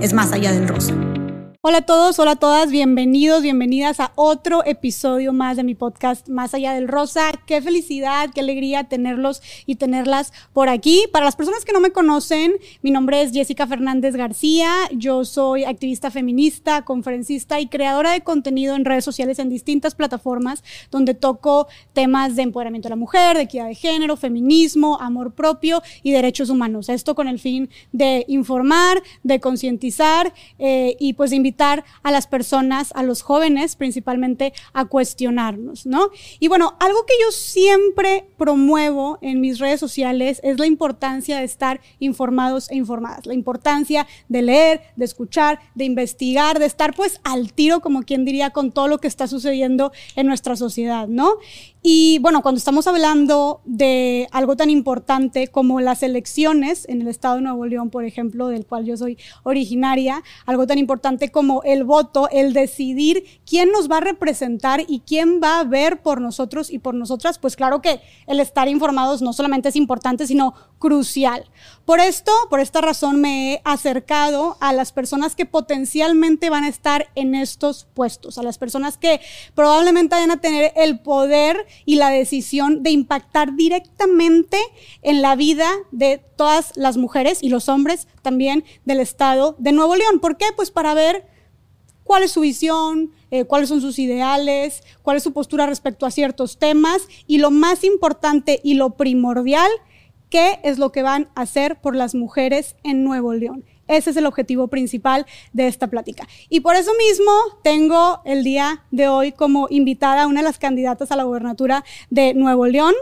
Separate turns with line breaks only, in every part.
es Más allá del rosa.
Hola a todos, hola a todas, bienvenidos, bienvenidas a otro episodio más de mi podcast Más allá del rosa. Qué felicidad, qué alegría tenerlos y tenerlas por aquí. Para las personas que no me conocen, mi nombre es Jessica Fernández García. Yo soy activista feminista, conferencista y creadora de contenido en redes sociales en distintas plataformas donde toco temas de empoderamiento de la mujer, de equidad de género, feminismo, amor propio y derechos humanos. Esto con el fin de informar, de concientizar eh, y pues de invitar a las personas, a los jóvenes principalmente, a cuestionarnos, ¿no? Y bueno, algo que yo siempre promuevo en mis redes sociales es la importancia de estar informados e informadas, la importancia de leer, de escuchar, de investigar, de estar pues al tiro, como quien diría, con todo lo que está sucediendo en nuestra sociedad, ¿no? Y bueno, cuando estamos hablando de algo tan importante como las elecciones en el estado de Nuevo León, por ejemplo, del cual yo soy originaria, algo tan importante como el voto, el decidir quién nos va a representar y quién va a ver por nosotros y por nosotras, pues claro que el estar informados no solamente es importante, sino crucial. Por esto, por esta razón, me he acercado a las personas que potencialmente van a estar en estos puestos, a las personas que probablemente vayan a tener el poder y la decisión de impactar directamente en la vida de todas las mujeres y los hombres también del estado de Nuevo León. ¿Por qué? Pues para ver cuál es su visión, eh, cuáles son sus ideales, cuál es su postura respecto a ciertos temas y lo más importante y lo primordial, qué es lo que van a hacer por las mujeres en Nuevo León. Ese es el objetivo principal de esta plática. Y por eso mismo tengo el día de hoy como invitada a una de las candidatas a la gobernatura de Nuevo León.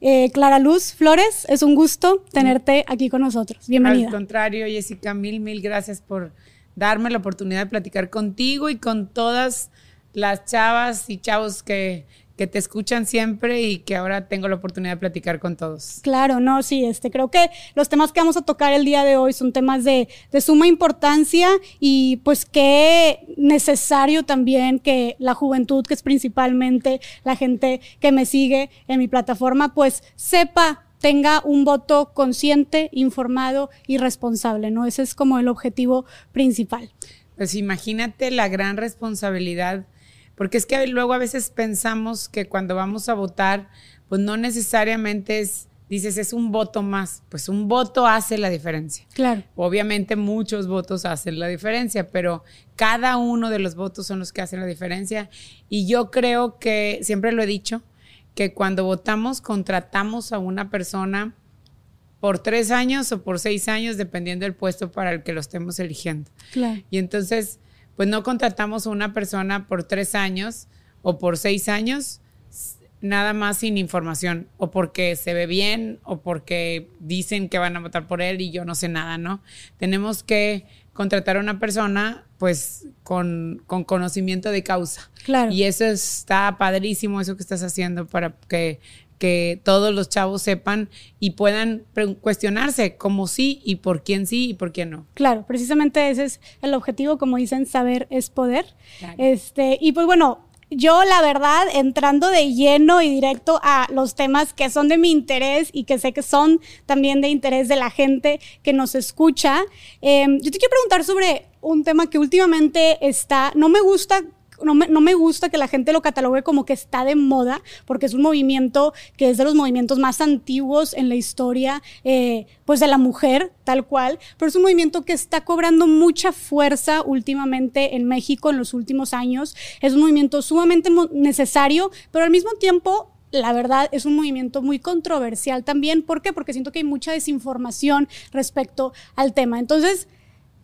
Eh, Clara Luz Flores, es un gusto tenerte aquí con nosotros. Bienvenida.
Al contrario, Jessica, mil, mil gracias por darme la oportunidad de platicar contigo y con todas las chavas y chavos que, que te escuchan siempre y que ahora tengo la oportunidad de platicar con todos.
Claro, no, sí, este, creo que los temas que vamos a tocar el día de hoy son temas de, de suma importancia y pues que necesario también que la juventud, que es principalmente la gente que me sigue en mi plataforma, pues sepa tenga un voto consciente, informado y responsable, ¿no? Ese es como el objetivo principal.
Pues imagínate la gran responsabilidad porque es que luego a veces pensamos que cuando vamos a votar, pues no necesariamente es, dices, es un voto más. Pues un voto hace la diferencia.
Claro.
Obviamente muchos votos hacen la diferencia, pero cada uno de los votos son los que hacen la diferencia. Y yo creo que, siempre lo he dicho, que cuando votamos contratamos a una persona por tres años o por seis años, dependiendo del puesto para el que lo estemos eligiendo.
Claro.
Y entonces pues no contratamos a una persona por tres años o por seis años nada más sin información o porque se ve bien o porque dicen que van a votar por él y yo no sé nada, ¿no? Tenemos que contratar a una persona pues con, con conocimiento de causa.
Claro.
Y eso está padrísimo, eso que estás haciendo para que que todos los chavos sepan y puedan cuestionarse cómo sí y por quién sí y por quién no.
Claro, precisamente ese es el objetivo, como dicen, saber es poder. Este, y pues bueno, yo la verdad, entrando de lleno y directo a los temas que son de mi interés y que sé que son también de interés de la gente que nos escucha, em, yo te quiero preguntar sobre un tema que últimamente está, no me gusta no me, gusta que la gente lo catalogue como que está de moda, porque es un movimiento que es de los movimientos más antiguos en la historia, eh, pues de la mujer, tal cual, pero es un movimiento que está cobrando mucha fuerza últimamente en México en los últimos años. Es un movimiento sumamente necesario, pero al mismo tiempo la verdad es un movimiento muy controversial también. ¿Por qué? Porque siento que hay mucha desinformación respecto al tema. Entonces,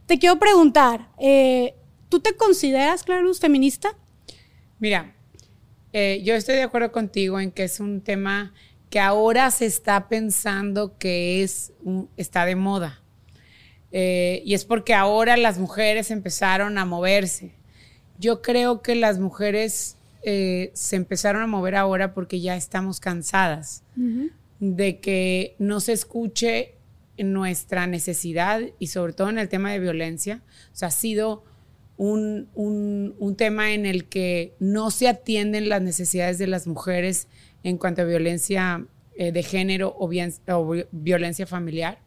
te quiero preguntar, eh, ¿Tú te consideras, Clara Luz, feminista?
Mira, eh, yo estoy de acuerdo contigo en que es un tema que ahora se está pensando que es está de moda. eh, y es porque ahora las mujeres empezaron a moverse. Yo creo que las mujeres eh, se empezaron a mover ahora porque ya estamos cansadas de que no se escuche nuestra necesidad y sobre todo en el tema de violencia. O sea, ha sido un, tema en el que no se atienden las necesidades de las mujeres en cuanto a violencia eh, de género o, violencia familiar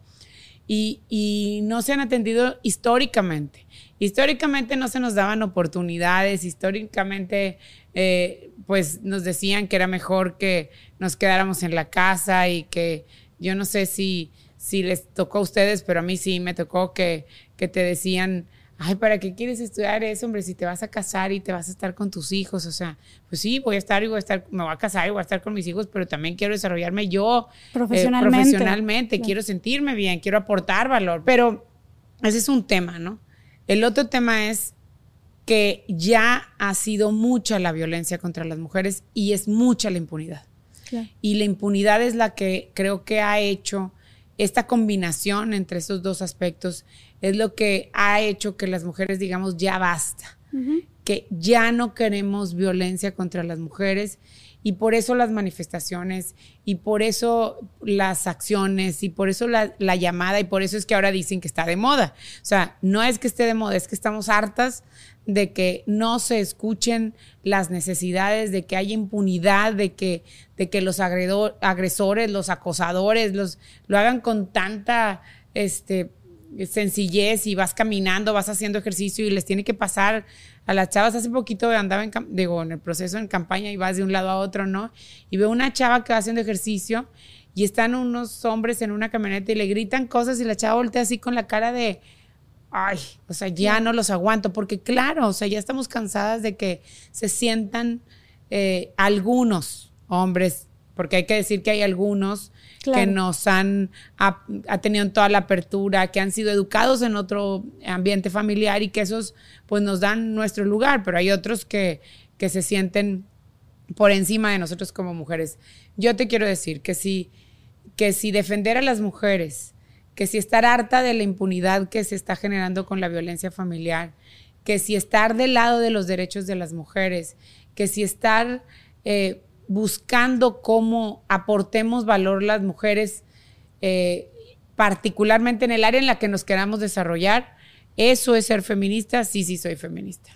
y, no se han atendido históricamente. Históricamente no se nos daban oportunidades, históricamente eh, pues nos decían que era mejor que nos quedáramos en la casa y que yo no sé si, si les tocó a ustedes, pero a mí sí me tocó que, que te decían ay, ¿para qué quieres estudiar eso, hombre? Si te vas a casar y te vas a estar con tus hijos, o sea, pues sí, voy a estar y voy a estar, me voy a casar y voy a estar con mis hijos, pero también quiero desarrollarme yo eh, profesionalmente, profesionalmente quiero sentirme bien, quiero aportar valor, pero ese es un tema, ¿no? El otro tema es que ya ha sido mucha la violencia contra las mujeres y es mucha la impunidad. Y la impunidad es la que creo que ha hecho esta combinación entre esos dos aspectos es lo que ha hecho que las mujeres digamos ya basta, que ya no queremos violencia contra las mujeres y por eso las manifestaciones y por eso las acciones y por eso la, la, llamada y por eso es que ahora dicen que está de moda. O sea, no es que esté de moda, es que estamos hartas de que no se escuchen las necesidades, de que haya impunidad, de que, de que los agresores, los acosadores, los, lo hagan con tanta este, sencillez y vas caminando, vas haciendo ejercicio y les tiene que pasar a las chavas. Hace poquito andaba en, digo, en el proceso en campaña y vas de un lado a otro, ¿no? Y veo una chava que va haciendo ejercicio y están unos hombres en una camioneta y le gritan cosas y la chava voltea así con la cara de, ay, o sea, ya no los aguanto, porque claro, o sea, ya estamos cansadas de que se sientan eh, algunos hombres, porque hay que decir que hay algunos que nos han ha, tenido toda la apertura, que han sido educados en otro ambiente familiar y que esos pues nos dan nuestro lugar, pero hay otros que, que se sienten por encima de nosotros como mujeres. Yo te quiero decir que si, que si defender a las mujeres, que si estar harta de la impunidad que se está generando con la violencia familiar, que si estar del lado de los derechos de las mujeres, que si estar eh, buscando cómo aportemos valor las mujeres, eh, particularmente en el área en la que nos queramos desarrollar. Eso es ser feminista, sí, sí soy feminista.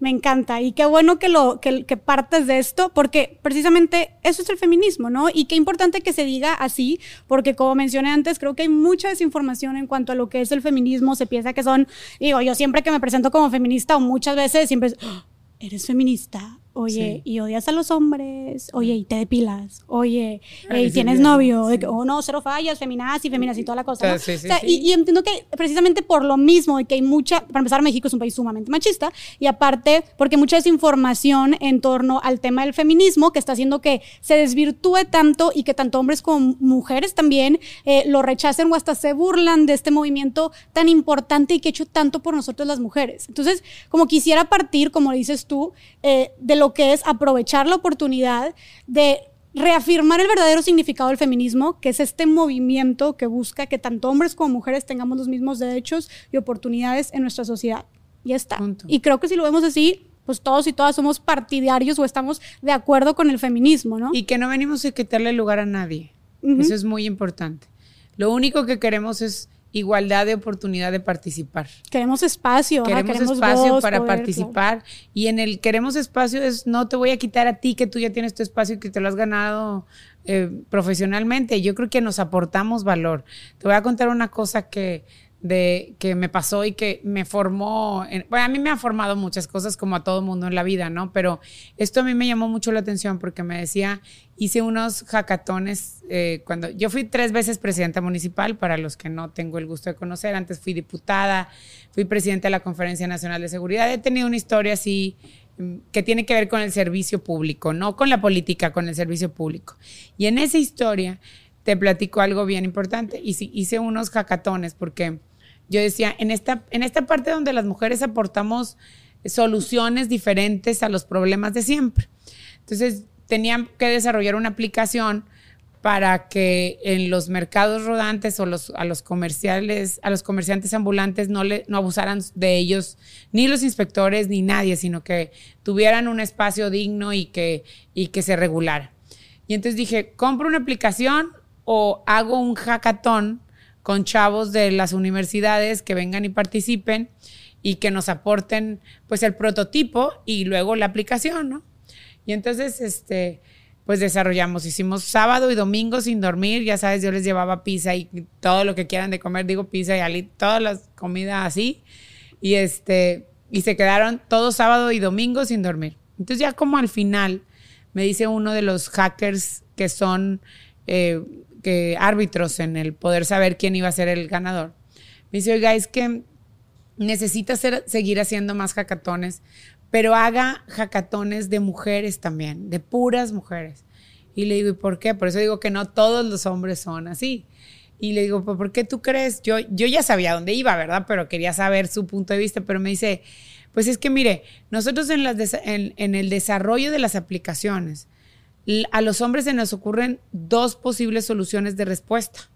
Me encanta y qué bueno que lo que, que, partes de esto porque precisamente eso es el feminismo, ¿no? Y qué importante que se diga así porque como mencioné antes creo que hay mucha desinformación en cuanto a lo que es el feminismo, se piensa que son digo, yo siempre que me presento como feminista o muchas veces siempre es, ¡Ah! eres feminista, Oye, y odias a los hombres, oye, y te depilas, oye, y tienes novio, de que, oh no, cero fallas, feminazi, feminazi, toda la cosa. y, entiendo que precisamente por lo mismo, de que hay mucha, para empezar, México es un país sumamente machista, y aparte, porque mucha desinformación en torno al tema del feminismo, que está haciendo que se desvirtúe tanto y que tanto hombres como mujeres también eh, lo rechacen o hasta se burlan de este movimiento tan importante y que ha hecho tanto por nosotros las mujeres. Entonces, como quisiera partir, como dices tú, eh, de lo que es aprovechar la oportunidad de reafirmar el verdadero significado del feminismo, que es este movimiento que busca que tanto hombres como mujeres tengamos los mismos derechos y oportunidades en nuestra sociedad. Y está. Y creo que si lo vemos así, pues todos y todas somos partidarios o estamos de acuerdo con el feminismo, ¿no?
Y que no venimos a quitarle lugar a nadie. Eso es muy importante. Lo único que queremos es igualdad de oportunidad de participar.
Queremos espacio.
Queremos, espacio para participar. Y en el queremos espacio es no te voy a quitar a ti que tú ya tienes tu espacio y que te lo has ganado eh, profesionalmente. Yo creo que nos aportamos valor. Te voy a contar una cosa que de que me pasó y que me formó, bueno, a mí me ha formado muchas cosas como a todo mundo en la vida, ¿no? Pero esto a mí me llamó mucho la atención porque me decía, hice unos hackatones eh, cuando yo fui tres veces presidenta municipal, para los que no tengo el gusto de conocer, antes fui diputada, fui presidenta de la Conferencia Nacional de Seguridad, he tenido una historia así mm, que tiene que ver con el servicio público, no con la política, con el servicio público. Y en esa historia te platico algo bien importante. Hice, hice unos hackatones porque yo decía, en esta, en esta parte donde las mujeres aportamos soluciones diferentes a los problemas de siempre. Entonces, tenían que desarrollar una aplicación para que en los mercados rodantes o los, a los comerciales, a los comerciantes ambulantes no, le, no abusaran de ellos ni los inspectores ni nadie, sino que tuvieran un espacio digno y que, y que se regulara. Y entonces dije, compro una aplicación o hago un hackathon con chavos de las universidades que vengan y participen y que nos aporten pues el prototipo y luego la aplicación, ¿no? Y entonces, este, pues desarrollamos, hicimos sábado y domingo sin dormir, ya sabes, yo les llevaba pizza y todo lo que quieran de comer, digo pizza y ali, todas las comidas así, y este, y se quedaron todo sábado y domingo sin dormir. Entonces ya como al final me dice uno de los hackers que son eh, que árbitros en el poder saber quién iba a ser el ganador, me dice, oiga, es que necesita seguir haciendo más hackatones pero haga hackatones de mujeres también, de puras mujeres. Y le digo, ¿y por qué? Por eso digo que no todos los hombres son así. Y le digo, ¿por qué tú crees? Yo, yo ya sabía dónde iba, ¿verdad? Pero quería saber su punto de vista, pero me dice, pues es que mire, nosotros en, las en, en el desarrollo de las aplicaciones, a los hombres se nos ocurren dos posibles soluciones de respuesta.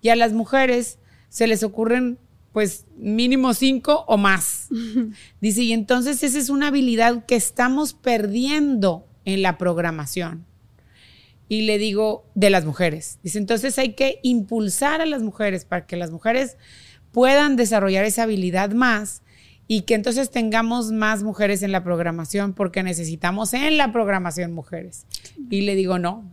Y a las mujeres se les ocurren pues mínimo cinco o más. Dice, y entonces esa es una habilidad que estamos perdiendo en la programación. Y le digo, de las mujeres. Dice, entonces hay que impulsar a las mujeres para que las mujeres puedan desarrollar esa habilidad más y que entonces tengamos más mujeres en la programación porque necesitamos en la programación mujeres. Y le digo, no,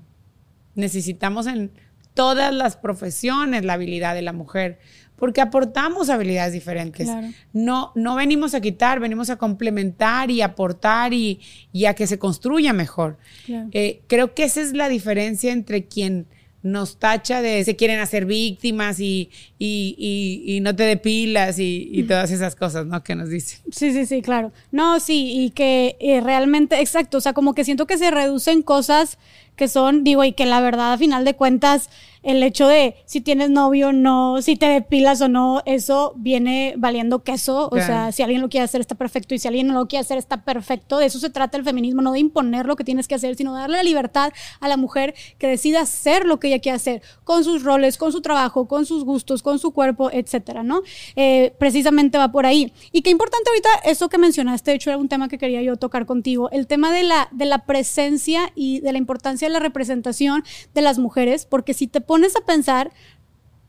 necesitamos en todas las profesiones la habilidad de la mujer porque aportamos habilidades diferentes. No, no venimos a quitar, venimos a complementar y aportar y, a que se construya mejor. Eh, creo que esa es la diferencia entre quien nos tacha de se quieren hacer víctimas y, y, no te depilas y, y, todas esas cosas, ¿no? Que nos dicen.
Sí, sí, sí, claro. No, sí, y que eh, realmente, exacto, o sea, como que siento que se reducen cosas que son, digo, y que la verdad, a final de cuentas, el hecho de si tienes novio o no, si te depilas o no, eso viene valiendo queso. O sea, si alguien lo quiere hacer está perfecto y si alguien no lo quiere hacer está perfecto. De eso se trata el feminismo, no de imponer lo que tienes que hacer, sino darle la libertad a la mujer que decida hacer lo que ella quiere hacer, con sus roles, con su trabajo, con sus gustos, con su cuerpo, etcétera, ¿no? Eh, precisamente va por ahí. Y qué importante ahorita eso que mencionaste, de hecho era un tema que quería yo tocar contigo, el tema de la, de la presencia y de la importancia de la representación de las mujeres, porque si te pones a pensar,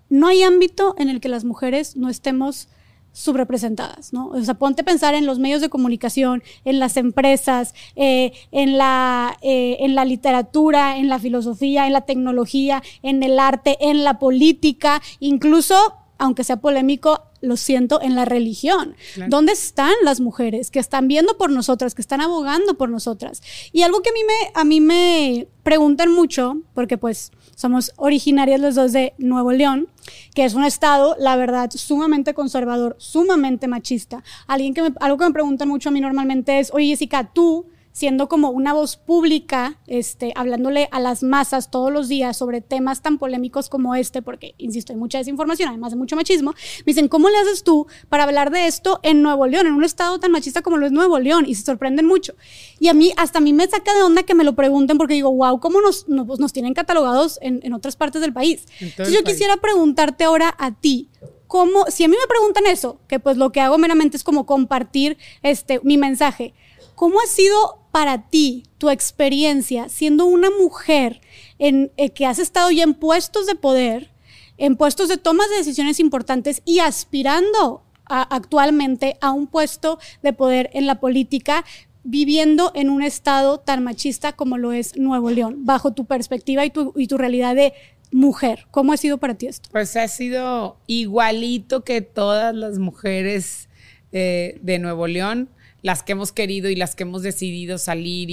no hay ámbito en el que las mujeres no estemos subrepresentadas, ¿no? O sea, ponte a pensar en los medios de comunicación, en las empresas, eh, en, la, eh, en la literatura, en la filosofía, en la tecnología, en el arte, en la política, incluso, aunque sea polémico, lo siento, en la religión. ¿Dónde están las mujeres que están viendo por nosotras, que están abogando por nosotras? Y algo que a mí me, a mí me preguntan mucho, porque pues somos originarias los dos de Nuevo León, que es un estado, la verdad, sumamente conservador, sumamente machista. Alguien que algo que me preguntan mucho a mí normalmente es, oye Jessica, tú siendo como una voz pública, este, hablándole a las masas todos los días sobre temas tan polémicos como este, porque, insisto, hay mucha desinformación, además de mucho machismo, me dicen, ¿cómo le haces tú para hablar de esto en Nuevo León, en un estado tan machista como lo es Nuevo León? Y se sorprenden mucho. Y a mí, hasta a mí me saca de onda que me lo pregunten, porque digo, wow, ¿cómo nos, nos, pues, nos tienen catalogados en, en, otras partes del país? Entonces, yo quisiera preguntarte ahora a ti, ¿cómo, si a mí me preguntan eso, que pues lo que hago meramente es como compartir este, mi mensaje, ¿cómo ha sido para ti tu experiencia siendo una mujer en, eh, que has estado ya en puestos de poder, en puestos de tomas de decisiones importantes y aspirando actualmente a un puesto de poder en la política, viviendo en un estado tan machista como lo es Nuevo León, bajo tu perspectiva y tu, y tu realidad de mujer. ¿Cómo ha sido para ti esto?
Pues ha sido igualito que todas las mujeres eh, de Nuevo León las que hemos querido y las que hemos decidido salir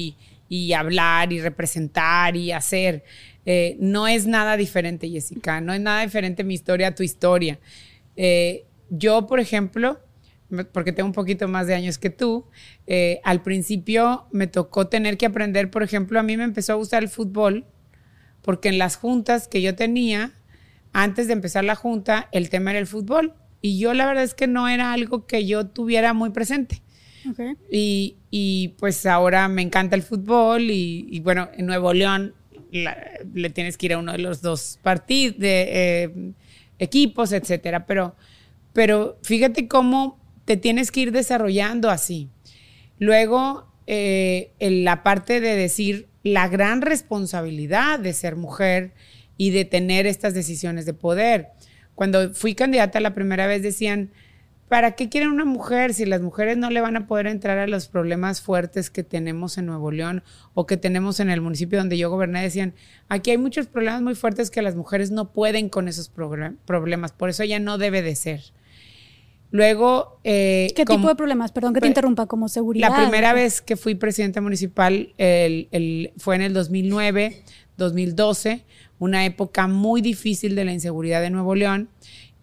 y, hablar y representar y hacer. Eh, no es nada diferente, Jessica, no es nada diferente mi historia a tu historia. Eh, yo, por ejemplo, porque tengo un poquito más de años que tú, eh, al principio me tocó tener que aprender, por ejemplo, a mí me empezó a gustar el fútbol, porque en las juntas que yo tenía, antes de empezar la junta, el tema era el fútbol. Y yo la verdad es que no era algo que yo tuviera muy presente. Y, y, pues ahora me encanta el fútbol y, bueno, en Nuevo León le tienes que ir a uno de los dos partidos, eh, equipos, etcétera. Pero, pero fíjate cómo te tienes que ir desarrollando así. Luego, eh, en la parte de decir la gran responsabilidad de ser mujer y de tener estas decisiones de poder. Cuando fui candidata la primera vez decían, ¿para qué quieren una mujer si las mujeres no le van a poder entrar a los problemas fuertes que tenemos en Nuevo León o que tenemos en el municipio donde yo goberné? Decían, aquí hay muchos problemas muy fuertes que las mujeres no pueden con esos problemas, por eso ella no debe de ser. Luego...
Eh, ¿Qué tipo de problemas? Perdón que te interrumpa, como seguridad.
La primera vez que fui presidenta municipal fue en el 2009, 2012, una época muy difícil de la inseguridad de Nuevo León.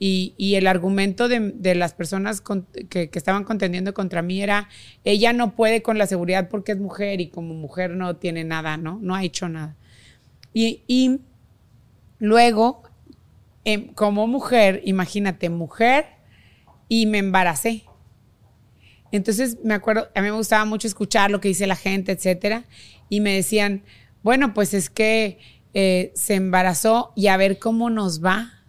Y, el argumento de, las personas que, estaban contendiendo contra mí era, ella no puede con la seguridad porque es mujer y como mujer no tiene nada, ¿no? No ha hecho nada. Y, luego, em, como mujer, imagínate, mujer y me embaracé. Entonces me acuerdo, a mí me gustaba mucho escuchar lo que dice la gente, etcétera, y me decían, bueno, pues es que eh, se embarazó y a ver cómo nos va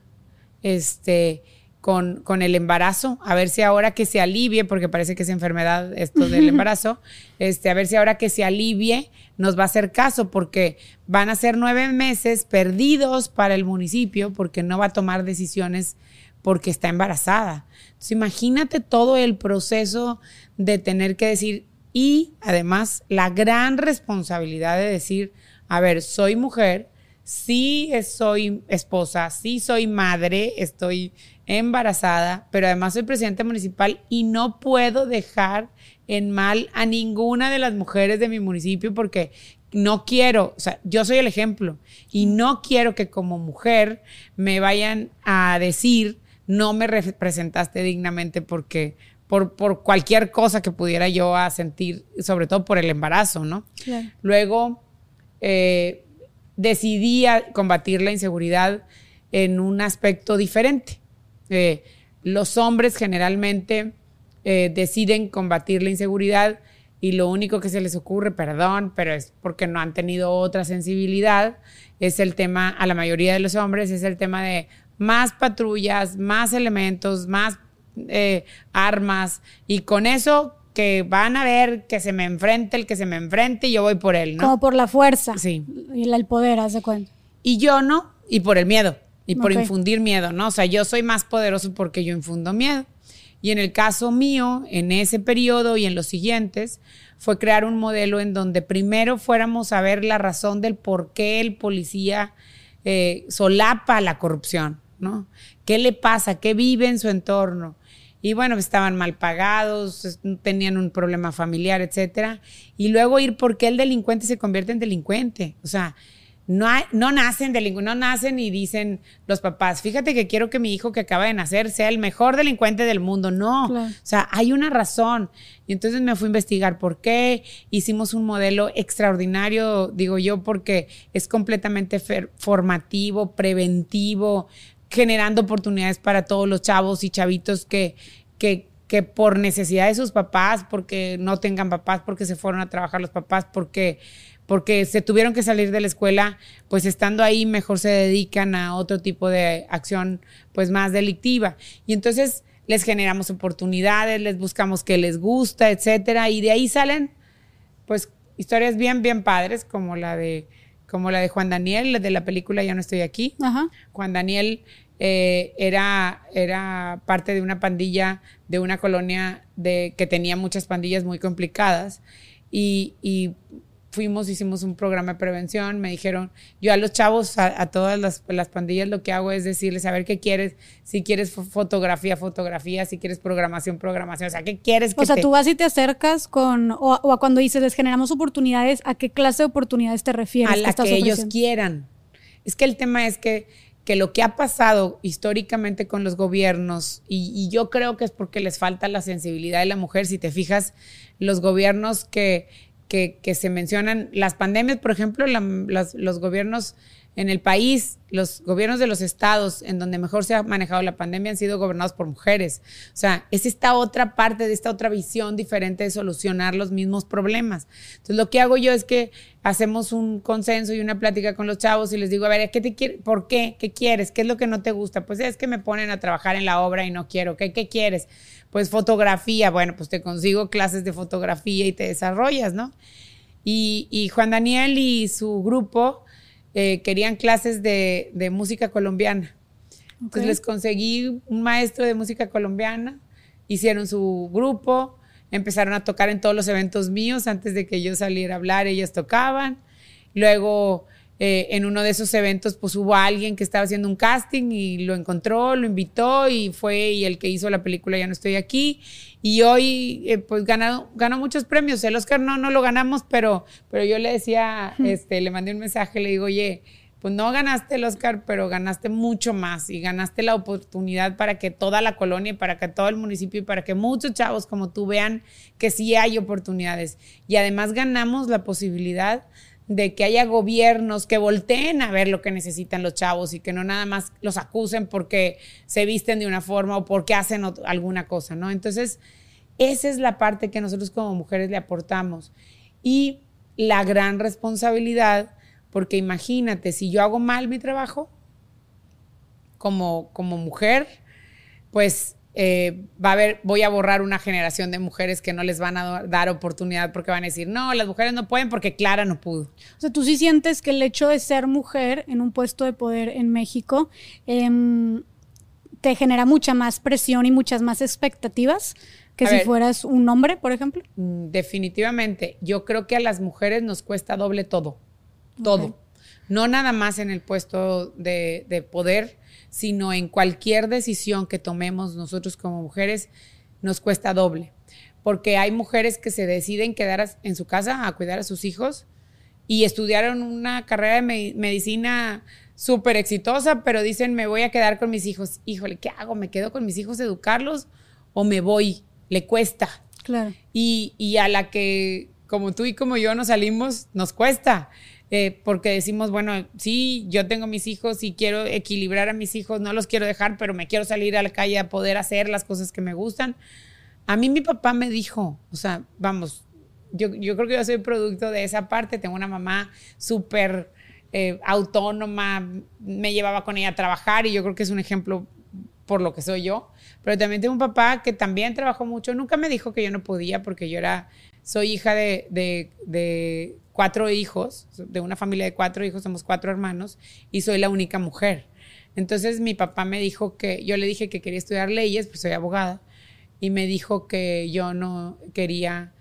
este, con, con, el embarazo, a ver si ahora que se alivie, porque parece que es enfermedad esto del embarazo, este, a ver si ahora que se alivie nos va a hacer caso, porque van a ser nueve meses perdidos para el municipio, porque no va a tomar decisiones porque está embarazada. Entonces, imagínate todo el proceso de tener que decir, y además la gran responsabilidad de decir, a ver, soy mujer, sí soy esposa, sí soy madre, estoy embarazada, pero además soy presidente municipal y no puedo dejar en mal a ninguna de las mujeres de mi municipio porque no quiero, o sea, yo soy el ejemplo y no quiero que como mujer me vayan a decir no me representaste dignamente porque por, por cualquier cosa que pudiera yo a sentir, sobre todo por el embarazo, ¿no? Luego, eh, decidí combatir la inseguridad en un aspecto diferente. Eh, los hombres generalmente eh, deciden combatir la inseguridad y lo único que se les ocurre, perdón, pero es porque no han tenido otra sensibilidad, es el tema, a la mayoría de los hombres, es el tema de más patrullas, más elementos, más eh, armas y con eso que van a ver que se me enfrente el que se me enfrente y yo voy por él, ¿no?
Como por la fuerza.
Sí.
Y el poder, hace cuenta.
Y yo no, y por el miedo, y por infundir miedo, ¿no? O sea, yo soy más poderoso porque yo infundo miedo. Y en el caso mío, en ese periodo y en los siguientes, fue crear un modelo en donde primero fuéramos a ver la razón del por qué el policía eh, solapa la corrupción, ¿no? ¿Qué le pasa? ¿Qué vive en su entorno? Y bueno, estaban mal pagados, tenían un problema familiar, etcétera. Y luego ir porque el delincuente se convierte en delincuente. O sea, no, no nacen delincuentes, no nacen y dicen los papás, fíjate que quiero que mi hijo que acaba de nacer sea el mejor delincuente del mundo. No, o sea, hay una razón. Y entonces me fui a investigar por qué. Hicimos un modelo extraordinario, digo yo, porque es completamente formativo, preventivo, generando oportunidades para todos los chavos y chavitos que, que, que por necesidad de sus papás, porque no tengan papás, porque se fueron a trabajar los papás, porque porque se tuvieron que salir de la escuela, pues estando ahí mejor se dedican a otro tipo de acción pues más delictiva. Y entonces les generamos oportunidades, les buscamos que les gusta, etcétera, y de ahí salen pues historias bien bien padres como la de como la de Juan Daniel, de la película Ya no estoy aquí. Juan Daniel eh, era, era parte de una pandilla de una colonia de, que tenía muchas pandillas muy complicadas y, y fuimos, hicimos un programa de prevención, me dijeron, yo a los chavos, a, todas las, las, pandillas lo que hago es decirles, a ver qué quieres, si quieres fotografía, fotografía, si quieres programación, programación, o sea, ¿qué quieres? Que
o sea, tú vas y te acercas con, o, o, cuando dices, les generamos oportunidades, ¿a qué clase de oportunidades te refieres?
A la que ellos quieran. Es que el tema es que que lo que ha pasado históricamente con los gobiernos, y, yo creo que es porque les falta la sensibilidad de la mujer, si te fijas, los gobiernos que, que, se mencionan, las pandemias, por ejemplo, los gobiernos en el país, los gobiernos de los estados en donde mejor se ha manejado la pandemia han sido gobernados por mujeres. O sea, es esta otra parte de esta otra visión diferente de solucionar los mismos problemas. Entonces, lo que hago yo es que hacemos un consenso y una plática con los chavos y les digo, a ver, ¿qué te quiere, ¿por qué? ¿Qué quieres? ¿Qué es lo que no te gusta? Pues es que me ponen a trabajar en la obra y no quiero. ¿Qué, qué quieres? Pues fotografía. Bueno, pues te consigo clases de fotografía y te desarrollas, ¿no? Y, y Juan Daniel y su grupo eh, querían clases de, de música colombiana. Entonces les conseguí un maestro de música colombiana, hicieron su grupo, empezaron a tocar en todos los eventos míos antes de que yo saliera a hablar, ellas tocaban. Luego eh, en uno de esos eventos pues hubo alguien que estaba haciendo un casting y lo encontró, lo invitó y fue y el que hizo la película Ya no estoy aquí. Y hoy eh, pues ganó, ganó muchos premios. El Oscar no, no lo ganamos, pero, pero yo le decía, este, le mandé un mensaje, le digo, oye, pues no ganaste el Oscar, pero ganaste mucho más y ganaste la oportunidad para que toda la colonia, para que todo el municipio y para que muchos chavos como tú vean que sí hay oportunidades. Y además ganamos la posibilidad de que haya gobiernos que volteen a ver lo que necesitan los chavos y que no nada más los acusen porque se visten de una forma o porque hacen alguna cosa, ¿no? Entonces, esa es la parte que nosotros como mujeres le aportamos. Y la gran responsabilidad, porque imagínate, si yo hago mal mi trabajo como, como mujer, pues eh, va a haber, voy a borrar una generación de mujeres que no les van a dar oportunidad porque van a decir, no, las mujeres no pueden porque Clara no pudo.
O sea, tú sí sientes que el hecho de ser mujer en un puesto de poder en México em, te genera mucha más presión y muchas más expectativas que si fueras un hombre, por ejemplo.
Mm, definitivamente, yo creo que a las mujeres nos cuesta doble todo, todo. No nada más en el puesto de, de poder, sino en cualquier decisión que tomemos nosotros como mujeres, nos cuesta doble. Porque hay mujeres que se deciden quedar en su casa a cuidar a sus hijos y estudiaron una carrera de medicina súper exitosa, pero dicen, me voy a quedar con mis hijos. Híjole, ¿qué hago? ¿Me quedo con mis hijos a educarlos o me voy? Le cuesta.
Claro.
Y, y a la que, como tú y como yo nos salimos, nos cuesta. Eh, porque decimos, bueno, sí, yo tengo mis hijos y quiero equilibrar a mis hijos, no los quiero dejar, pero me quiero salir a la calle a poder hacer las cosas que me gustan. A mí mi papá me dijo, o sea, vamos, yo, yo creo que yo soy producto de esa parte, tengo una mamá súper eh, autónoma, me llevaba con ella a trabajar y yo creo que es un ejemplo por lo que soy yo, pero también tengo un papá que también trabajó mucho, nunca me dijo que yo no podía porque yo era, soy hija de, de, de cuatro hijos, de una familia de cuatro hijos, somos cuatro hermanos, y soy la única mujer. Entonces mi papá me dijo que, yo le dije que quería estudiar leyes, pues soy abogada, y me dijo que yo no quería,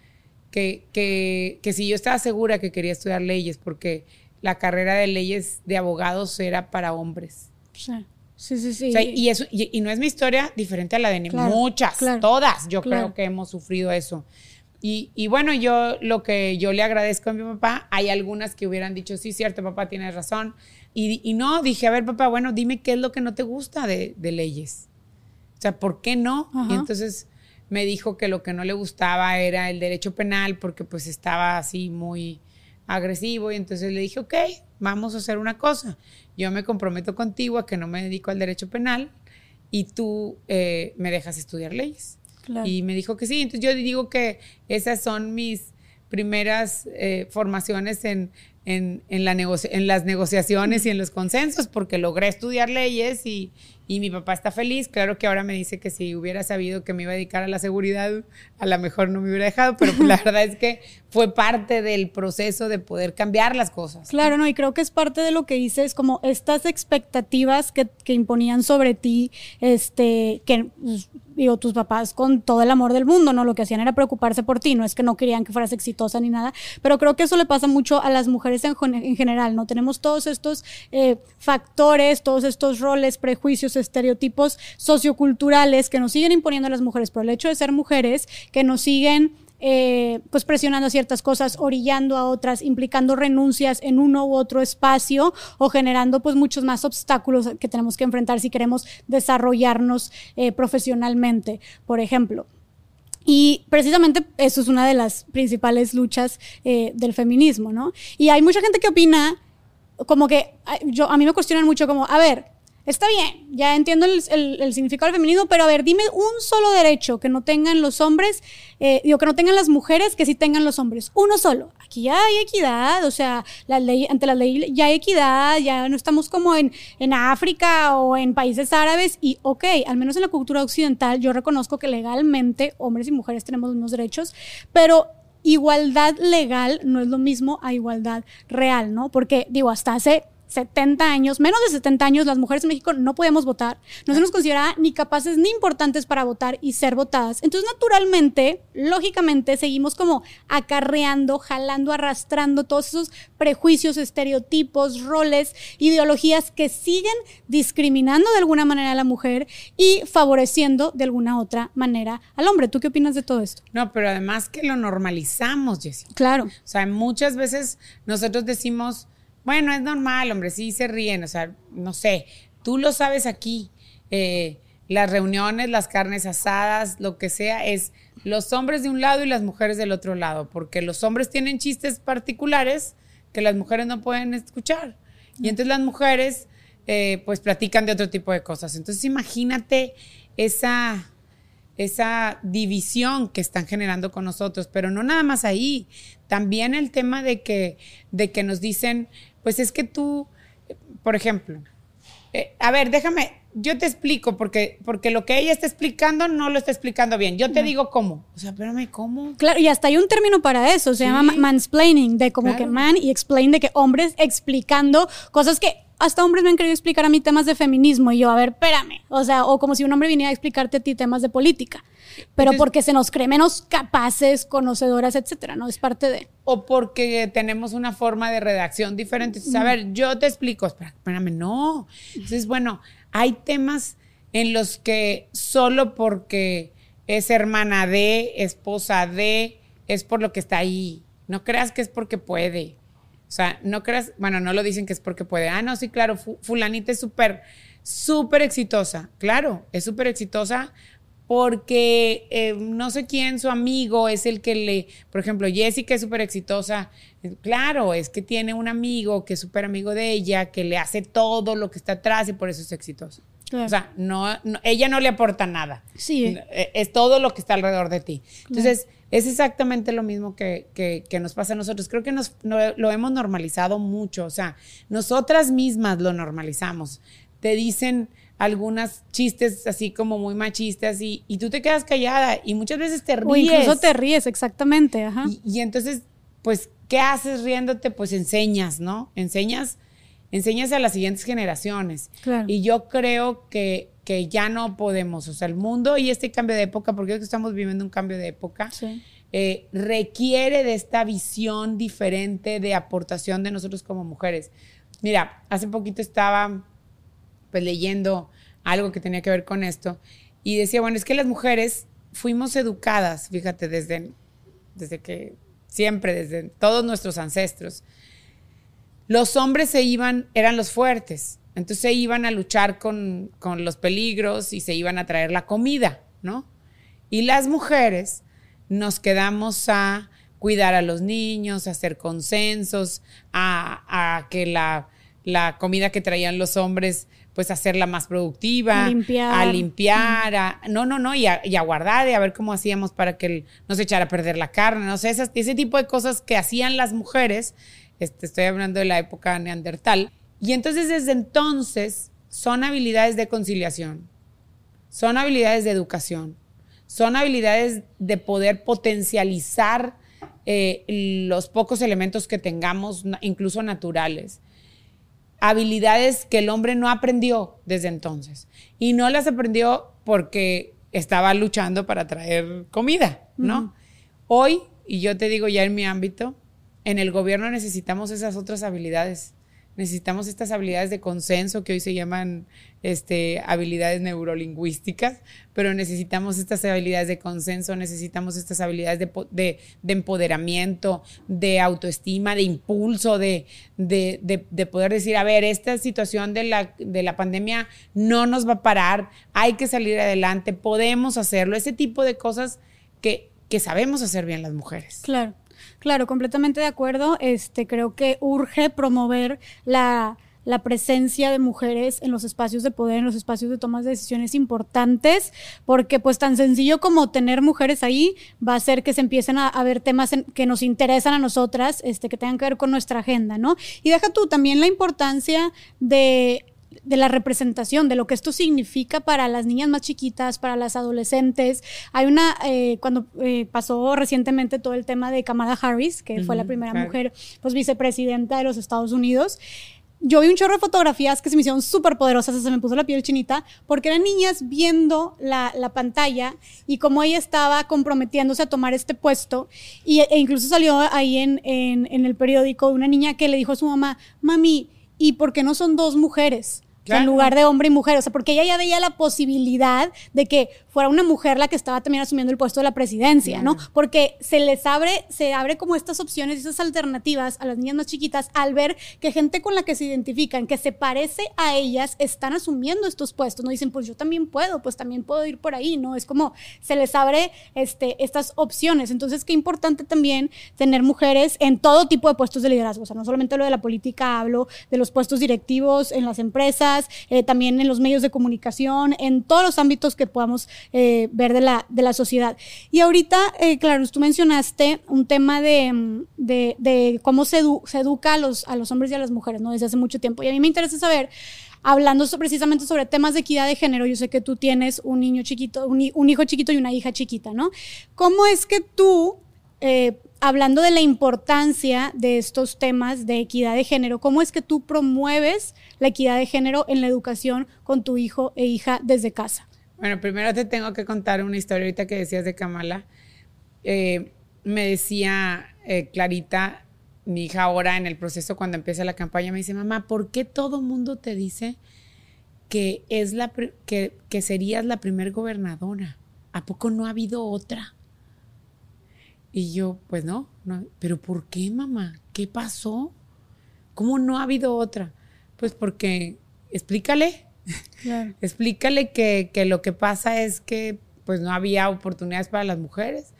que, que, que si yo estaba segura que quería estudiar leyes, porque la carrera de leyes de abogados era para hombres.
Sí. Sí, sí, sí.
y, eso, y, no es mi historia diferente a la de muchas, todas. Yo creo que hemos sufrido eso. Y, bueno, yo lo que yo le agradezco a mi papá, hay algunas que hubieran dicho, sí, cierto, papá, tienes razón. Y, no, dije, a ver, papá, bueno, dime qué es lo que no te gusta de, leyes. O sea, ¿por qué no? Y entonces me dijo que lo que no le gustaba era el derecho penal porque pues estaba así muy agresivo y entonces le dije, ok, vamos a hacer una cosa. Yo me comprometo contigo a que no me dedico al derecho penal y tú eh, me dejas estudiar leyes. Y me dijo que sí. Entonces yo digo que esas son mis primeras eh, formaciones en, en, en, la en las negociaciones y en los consensos, porque logré estudiar leyes y, y mi papá está feliz. Claro que ahora me dice que si hubiera sabido que me iba a dedicar a la seguridad, a lo mejor no me hubiera dejado, pero la verdad es que fue parte del proceso de poder cambiar las cosas.
Claro, no, y creo que es parte de lo que dices, como estas expectativas que, que imponían sobre ti, este, que pues, digo, tus papás con todo el amor del mundo, ¿no? Lo que hacían era preocuparse por ti, no es que no querían que fueras exitosa ni nada, pero creo que eso le pasa mucho a las mujeres en, en general, ¿no? Tenemos todos estos eh, factores, todos estos roles, prejuicios, estereotipos socioculturales que nos siguen imponiendo a las mujeres por el hecho de ser mujeres, que nos siguen eh, pues presionando ciertas cosas, orillando a otras, implicando renuncias en uno u otro espacio o generando pues muchos más obstáculos que tenemos que enfrentar si queremos desarrollarnos eh, profesionalmente, por ejemplo. Y precisamente eso es una de las principales luchas eh, del feminismo, ¿no? Y hay mucha gente que opina como que yo, a mí me cuestionan mucho como, a ver, Está bien, ya entiendo el, significado del femenino, pero a ver, dime un solo derecho que no tengan los hombres, eh, digo, que no tengan las mujeres, que sí tengan los hombres. Uno solo. Aquí ya hay equidad, o sea, la ley, ante la ley ya hay equidad, ya no estamos como en, en África o en países árabes y, ok, al menos en la cultura occidental yo reconozco que legalmente hombres y mujeres tenemos los mismos derechos, pero igualdad legal no es lo mismo a igualdad real, ¿no? Porque, digo, hasta hace 70 años, menos de 70 años, las mujeres en México no podemos votar. No se nos considera ni capaces ni importantes para votar y ser votadas. Entonces, naturalmente, lógicamente, seguimos como acarreando, jalando, arrastrando todos esos prejuicios, estereotipos, roles, ideologías que siguen discriminando de alguna manera a la mujer y favoreciendo de alguna otra manera al hombre. ¿Tú qué opinas de todo esto?
No, pero además que lo normalizamos, Jessie.
Claro. O
sea, muchas veces nosotros decimos bueno, es normal, hombre, sí se ríen, o sea, no sé, tú lo sabes aquí. Eh, las reuniones, las carnes asadas, lo que sea, es los hombres de un lado y las mujeres del otro lado, porque los hombres tienen chistes particulares que las mujeres no pueden escuchar. Y entonces las mujeres, eh, pues, platican de otro tipo de cosas. Entonces, imagínate esa, esa división que están generando con nosotros, pero no nada más ahí, también el tema de que, de que nos dicen, pues es que tú, por ejemplo, eh, a ver, déjame, yo te explico, porque, porque lo que ella está explicando no lo está explicando bien. Yo te digo cómo. O sea, espérame, ¿cómo?
Claro, y hasta hay un término para eso, se llama mansplaining, de como que man y explain, de que hombres explicando cosas que hasta hombres me han querido explicar a mí temas de feminismo y yo, a ver, espérame. O sea, o como si un hombre viniera a explicarte a ti temas de política. Pero porque se nos cree menos capaces, conocedoras, etcétera, ¿no? Es parte de.
O porque tenemos una forma de redacción diferente. a ver, yo te explico. Espérame, no. Entonces, bueno, hay temas en los que solo porque es hermana de, esposa de, es por lo que está ahí. No creas que es porque puede. O sea, no creas, bueno, no lo dicen que es porque puede. Ah, no, sí, claro, fulanita es súper, súper exitosa. Claro, es súper exitosa porque eh, no sé quién, su amigo, es el que le, por ejemplo, Jessica es súper exitosa. Claro, es que tiene un amigo que es súper amigo de ella, que le hace todo lo que está atrás y por eso es exitosa. O sea, no, ella no le aporta nada.
Sí.
Eh, es todo lo que está alrededor de ti. Entonces, es exactamente lo mismo que, que, nos pasa a nosotros. Creo que nos, lo hemos normalizado mucho. O sea, nosotras mismas lo normalizamos. Te dicen algunas chistes así como muy machistas y, y tú te quedas callada y muchas veces te ríes. O
incluso te ríes, exactamente. Ajá.
Y, entonces, pues, ¿qué haces riéndote? Pues enseñas, ¿no? Enseñas, enseñas a las siguientes generaciones.
Claro.
Y yo creo que que ya no podemos, o sea, el mundo y este cambio de época, porque que estamos viviendo un cambio de época, eh, requiere de esta visión diferente de aportación de nosotros como mujeres. Mira, hace poquito estaba pues leyendo algo que tenía que ver con esto y decía, bueno, es que las mujeres fuimos educadas, fíjate, desde, desde que siempre, desde todos nuestros ancestros. Los hombres se iban, eran los fuertes, entonces se iban a luchar con, los peligros y se iban a traer la comida, ¿no? Y las mujeres nos quedamos a cuidar a los niños, a hacer consensos, a, que la, comida que traían los hombres, pues hacerla más productiva, a limpiar, a, no, no, no, y a, guardar y a ver cómo hacíamos para que no se echara a perder la carne, no sé, ese tipo de cosas que hacían las mujeres, este, estoy hablando de la época neandertal, y entonces desde entonces son habilidades de conciliación, son habilidades de educación, son habilidades de poder potencializar eh, los pocos elementos que tengamos, incluso naturales. Habilidades que el hombre no aprendió desde entonces. Y no las aprendió porque estaba luchando para traer comida, ¿no? Hoy, y yo te digo ya en mi ámbito, en el gobierno necesitamos esas otras habilidades necesitamos estas habilidades de consenso que hoy se llaman este, habilidades neurolingüísticas, pero necesitamos estas habilidades de consenso, necesitamos estas habilidades de, empoderamiento, de autoestima, de impulso, de, de, poder decir, a ver, esta situación de la, de la pandemia no nos va a parar, hay que salir adelante, podemos hacerlo, ese tipo de cosas que, que sabemos hacer bien las mujeres.
Claro. Claro, completamente de acuerdo. Este, creo que urge promover la la presencia de mujeres en los espacios de poder, en los espacios de tomas de decisiones importantes, porque pues tan sencillo como tener mujeres ahí va a hacer que se empiecen a, ver temas que nos interesan a nosotras, este, que tengan que ver con nuestra agenda, ¿no? Y deja tú también la importancia de de la representación, de lo que esto significa para las niñas más chiquitas, para las adolescentes. Hay una, eh, cuando eh, pasó recientemente todo el tema de Kamala Harris, que fue la primera mujer, pues vicepresidenta de los Estados Unidos, yo vi un chorro de fotografías que se me hicieron súper poderosas, se me puso la piel chinita, porque eran niñas viendo la, pantalla y cómo ella estaba comprometiéndose a tomar este puesto. Y, e incluso salió ahí en, en el periódico una niña que le dijo a su mamá, mami, ¿y por qué no son dos mujeres? En lugar de hombre y mujer. O sea, porque ella ya veía la posibilidad de que fuera una mujer la que estaba también asumiendo el puesto de la presidencia, ¿no? Porque se les abre, se abre como estas opciones y esas alternativas a las niñas más chiquitas al ver que gente con la que se identifican, que se parece a ellas, están asumiendo estos puestos. No dicen, pues yo también puedo, pues también puedo ir por ahí, ¿no? Es como se les abre este, estas opciones. Entonces, qué importante también tener mujeres en todo tipo de puestos de liderazgo. O sea, no solamente lo de la política, hablo de los puestos directivos en las empresas eh, también en los medios de comunicación, en todos los ámbitos que podamos eh, ver de la, de la sociedad. Y ahorita, eh, claro, tú mencionaste un tema de, de, cómo se, educa a los, a los hombres y a las mujeres, ¿no? Desde hace mucho tiempo. Y a mí me interesa saber hablando precisamente sobre temas de equidad de género, yo sé que tú tienes un niño chiquito, un, un hijo chiquito y una hija chiquita, ¿no? ¿Cómo es que tú eh, hablando de la importancia de estos temas de equidad de género, ¿cómo es que tú promueves la equidad de género en la educación con tu hijo e hija desde casa?
Bueno, primero te tengo que contar una historia ahorita que decías de Kamala. Eh, me decía eh, Clarita, mi hija ahora en el proceso cuando empieza la campaña, me dice, mamá, ¿por qué todo mundo te dice que, es la, que, que serías la primer gobernadora? ¿A poco no ha habido otra? Y yo, pues no, no, pero ¿por qué, mamá? ¿Qué pasó? ¿Cómo no ha habido otra? Pues porque, explícale, explícale que, que, lo que pasa es que pues no había oportunidades para las mujeres.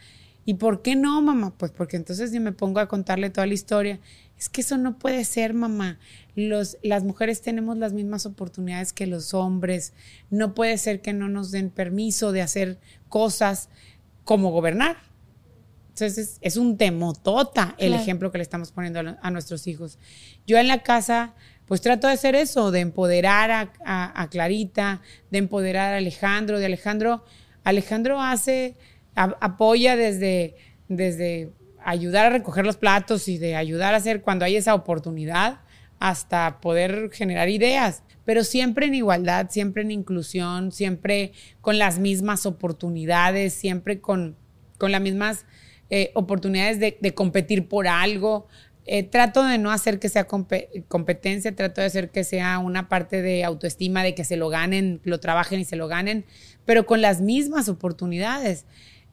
¿Y por qué no, mamá? Pues porque entonces yo me pongo a contarle toda la historia. Es que eso no puede ser, mamá. Los, las mujeres tenemos las mismas oportunidades que los hombres. No puede ser que no nos den permiso de hacer cosas como gobernar entonces es, un temotota el ejemplo que le estamos poniendo a, nuestros hijos. Yo en la casa, pues trato de hacer eso, de empoderar a, Clarita, de empoderar a Alejandro, de Alejandro. Alejandro hace, apoya desde, desde ayudar a recoger los platos y de ayudar a hacer cuando hay esa oportunidad hasta poder generar ideas, pero siempre en igualdad, siempre en inclusión, siempre con las mismas oportunidades, siempre con, con las mismas eh, oportunidades de, competir por algo. Eh, trato de no hacer que sea competencia, trato de hacer que sea una parte de autoestima, de que se lo ganen, lo trabajen y se lo ganen, pero con las mismas oportunidades.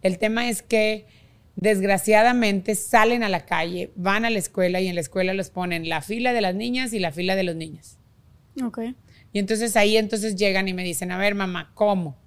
El tema es que desgraciadamente salen a la calle, van a la escuela y en la escuela los ponen la fila de las niñas y la fila de los niños.
Ok.
Y entonces ahí entonces llegan y me dicen, a ver mamá, ¿cómo?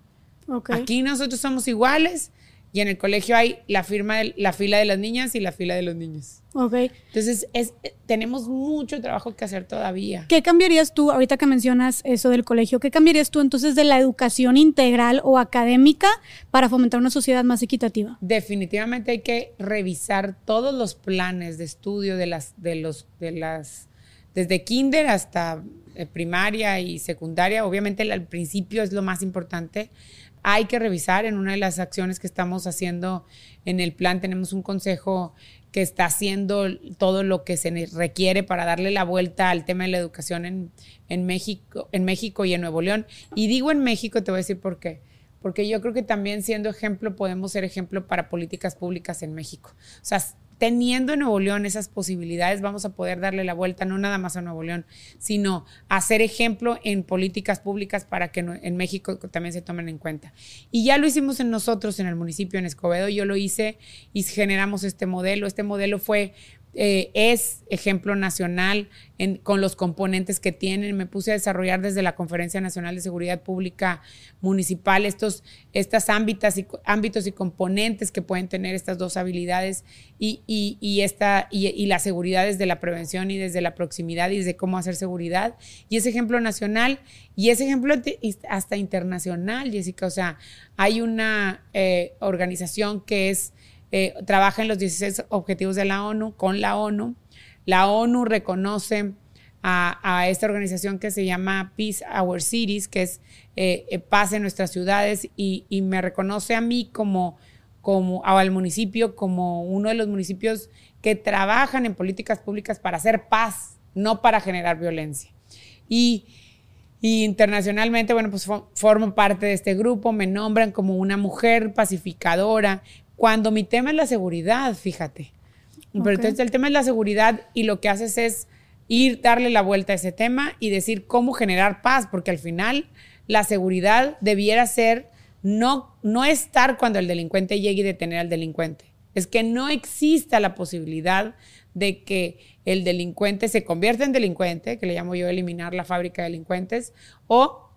Okay. Aquí nosotros somos iguales y en el colegio hay la, firma de, la fila de las niñas y la fila de los niños.
Ok.
Entonces, es, tenemos mucho trabajo que hacer todavía.
¿Qué cambiarías tú, ahorita que mencionas eso del colegio, qué cambiarías tú entonces de la educación integral o académica para fomentar una sociedad más equitativa?
Definitivamente hay que revisar todos los planes de estudio de las, de los, de las, desde kinder hasta eh, primaria y secundaria. Obviamente al principio es lo más importante hay que revisar. En una de las acciones que estamos haciendo en el plan tenemos un consejo que está haciendo todo lo que se requiere para darle la vuelta al tema de la educación en, México, en México y en Nuevo León. Y digo en México, te voy a decir por qué. Porque yo creo que también siendo ejemplo podemos ser ejemplo para políticas públicas en México. O sea, teniendo en Nuevo León esas posibilidades, vamos a poder darle la vuelta no nada más a Nuevo León, sino hacer ejemplo en políticas públicas para que en México también se tomen en cuenta. Y ya lo hicimos en nosotros, en el municipio, en Escobedo, yo lo hice y generamos este modelo. Este modelo fue eh, es ejemplo nacional con los componentes que tienen. Me puse a desarrollar desde la Conferencia Nacional de Seguridad Pública Municipal estos estas ámbitos y, ámbitos y componentes que pueden tener estas dos habilidades y, esta, y, la seguridad desde la prevención y desde la proximidad y desde cómo hacer seguridad. Y es ejemplo nacional y es ejemplo hasta internacional, Jessica. O sea, hay una eh, organización que es eh, trabaja en los 16 objetivos de la ONU con la ONU. La ONU reconoce a, esta organización que se llama Peace Our Cities, que es eh, eh, paz en nuestras ciudades, y, me reconoce a mí como, al municipio, como uno de los municipios que trabajan en políticas públicas para hacer paz, no para generar violencia. Y, y internacionalmente, bueno, pues formo parte de este grupo, me nombran como una mujer pacificadora, cuando mi tema es la seguridad, fíjate. Pero entonces el tema es la seguridad y lo que haces es ir, darle la vuelta a ese tema y decir cómo generar paz, porque al final la seguridad debiera ser no, no estar cuando el delincuente llegue y detener al delincuente. Es que no exista la posibilidad de que el delincuente se convierta en delincuente, que le llamo yo eliminar la fábrica de delincuentes, o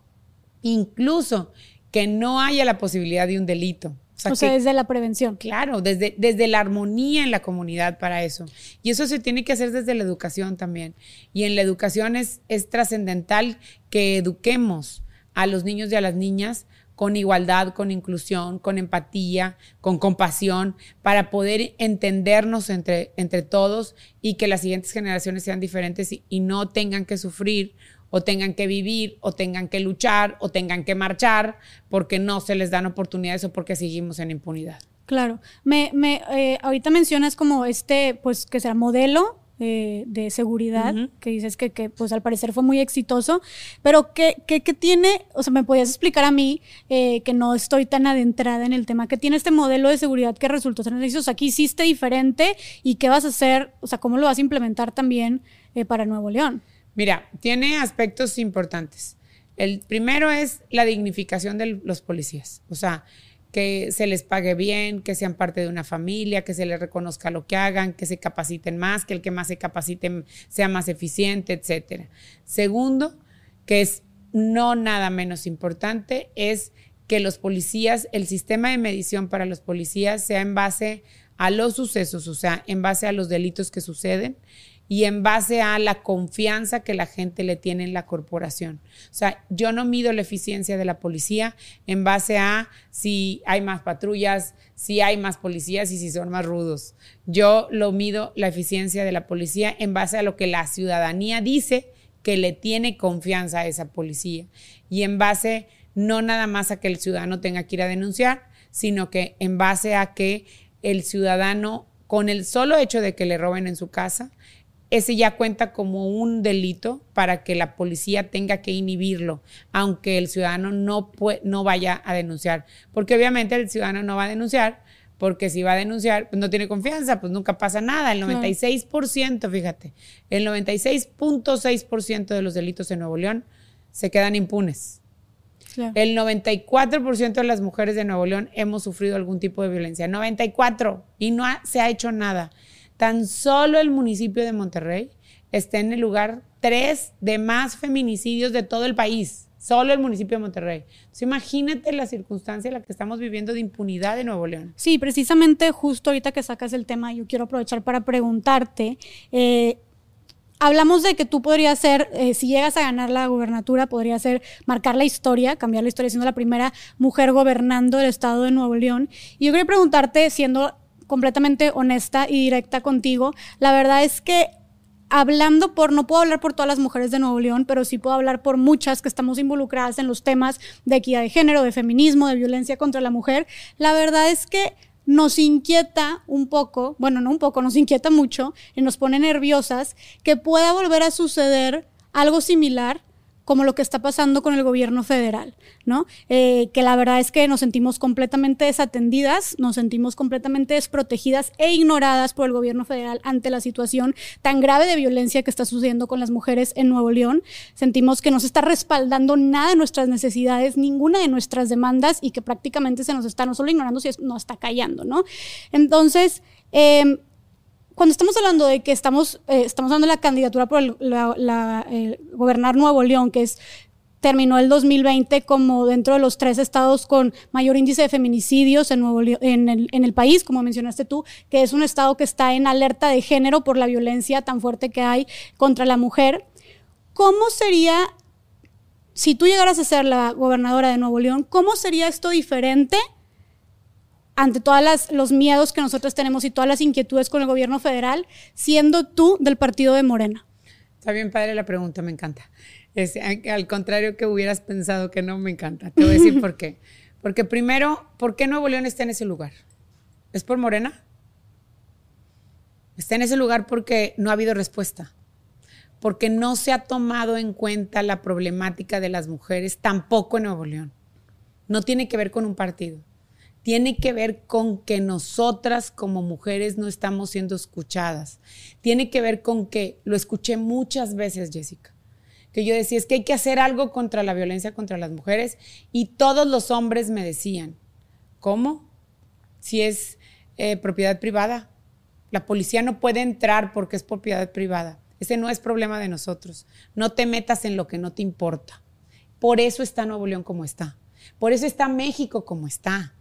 incluso que no haya la posibilidad de un delito.
O sea, desde la prevención.
Claro, desde, desde la armonía en la comunidad para eso. Y eso se tiene que hacer desde la educación también. Y en la educación es, es trascendental que eduquemos a los niños y a las niñas con igualdad, con inclusión, con empatía, con compasión, para poder entendernos entre, entre todos y que las siguientes generaciones sean diferentes y no tengan que sufrir o tengan que vivir, o tengan que luchar, o tengan que marchar, porque no se les dan oportunidades o porque seguimos en impunidad.
Claro. Me, me eh, ahorita mencionas como este, pues, que será modelo eh, de seguridad, que dices que, que, pues al parecer fue muy exitoso, pero ¿qué, qué, qué tiene, o sea, me podías explicar a mí, eh, que no estoy tan adentrada en el tema, ¿qué tiene este modelo de seguridad que resultó ser exitoso? O sea, ¿qué hiciste diferente y qué vas a hacer, o sea, cómo lo vas a implementar también para Nuevo León?
Mira, tiene aspectos importantes. El primero es la dignificación de los policías, o sea, que se les pague bien, que sean parte de una familia, que se les reconozca lo que hagan, que se capaciten más, que el que más se capacite sea más eficiente, etcétera. Segundo, que es no nada menos importante, es que los policías, el sistema de medición para los policías sea en base a los sucesos, o sea, en base a los delitos que suceden y en base a la confianza que la gente le tiene en la corporación. O sea, yo no mido la eficiencia de la policía en base a si hay más patrullas, si hay más policías y si son más rudos. Yo lo mido la eficiencia de la policía en base a lo que la ciudadanía dice que le tiene confianza a esa policía y en base no nada más a que el ciudadano tenga que ir a denunciar, sino que en base a que el ciudadano con el solo hecho de que le roben en su casa, ese ya cuenta como un delito para que la policía tenga que inhibirlo, aunque el ciudadano no, no vaya a denunciar. Porque obviamente el ciudadano no va a denunciar, porque si va a denunciar, pues no tiene confianza, pues nunca pasa nada. El 96%, fíjate, el 96.6% de los delitos en Nuevo León se quedan impunes. El 94% de las mujeres de Nuevo León hemos sufrido algún tipo de violencia. 94. Y no se ha hecho nada. Tan solo el municipio de Monterrey está en el lugar 3 de más feminicidios de todo el país. Solo el municipio de Monterrey. Entonces, imagínate la circunstancia en la que estamos viviendo de impunidad en Nuevo León.
Sí, precisamente justo ahorita que sacas el tema, yo quiero aprovechar para preguntarte. Eh, hablamos de que tú podrías ser, eh, si llegas a ganar la gubernatura, podría ser marcar la historia, cambiar la historia, siendo la primera mujer gobernando el estado de Nuevo León. Y yo quería preguntarte, siendo completamente honesta y directa contigo. La verdad es que hablando por, no puedo hablar por todas las mujeres de Nuevo León, pero sí puedo hablar por muchas que estamos involucradas en los temas de equidad de género, de feminismo, de violencia contra la mujer. La verdad es que nos inquieta un poco, bueno, no un poco, nos inquieta mucho y nos pone nerviosas que pueda volver a suceder algo similar como lo que está pasando con el gobierno federal, ¿no? Eh, que la verdad es que nos sentimos completamente desatendidas, nos sentimos completamente desprotegidas e ignoradas por el gobierno federal ante la situación tan grave de violencia que está sucediendo con las mujeres en Nuevo León. Sentimos que no se está respaldando nada de nuestras necesidades, ninguna de nuestras demandas y que prácticamente se nos está no solo ignorando, sino está callando, ¿no? Entonces, eh, cuando estamos hablando de que estamos, eh, estamos dando la candidatura por el, la, gobernar Nuevo León, que es terminó el 2020 como dentro de los tres estados con mayor índice de feminicidios en, Nuevo en, el, en el país, como mencionaste tú, que es un estado que está en alerta de género por la violencia tan fuerte que hay contra la mujer. ¿Cómo sería, si tú llegaras a ser la gobernadora de Nuevo León, cómo sería esto diferente ante todos los miedos que nosotros tenemos y todas las inquietudes con el gobierno federal, siendo tú del partido de Morena?
Está bien padre la pregunta, me encanta. Es, al contrario que hubieras pensado que no me encanta. Te voy a decir por qué. Porque primero, ¿por qué Nuevo León está en ese lugar? ¿Es por Morena? Está en ese lugar porque no ha habido respuesta. Porque no se ha tomado en cuenta la problemática de las mujeres tampoco en Nuevo León. No tiene que ver con un partido. Tiene que ver con que nosotras como mujeres no estamos siendo escuchadas. Tiene que ver con que, lo escuché muchas veces, Jessica, que yo decía, es que hay que hacer algo contra la violencia contra las mujeres y todos los hombres me decían, ¿cómo? Si es eh, propiedad privada. La policía no puede entrar porque es propiedad privada. Ese no es problema de nosotros. No te metas en lo que no te importa. Por eso está Nuevo León como está. Por eso está México como está.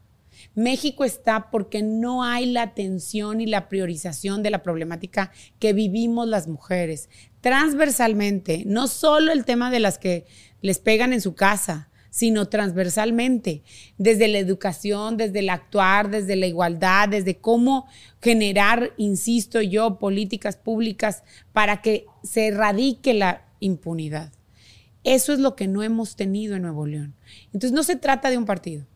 México está porque no hay la atención y la priorización de la problemática que vivimos las mujeres transversalmente, no solo el tema de las que les pegan en su casa, sino transversalmente, desde la educación, desde el actuar, desde la igualdad, desde cómo generar, insisto yo, políticas públicas para que se erradique la impunidad. Eso es lo que no hemos tenido en Nuevo León. Entonces no se trata de un partido.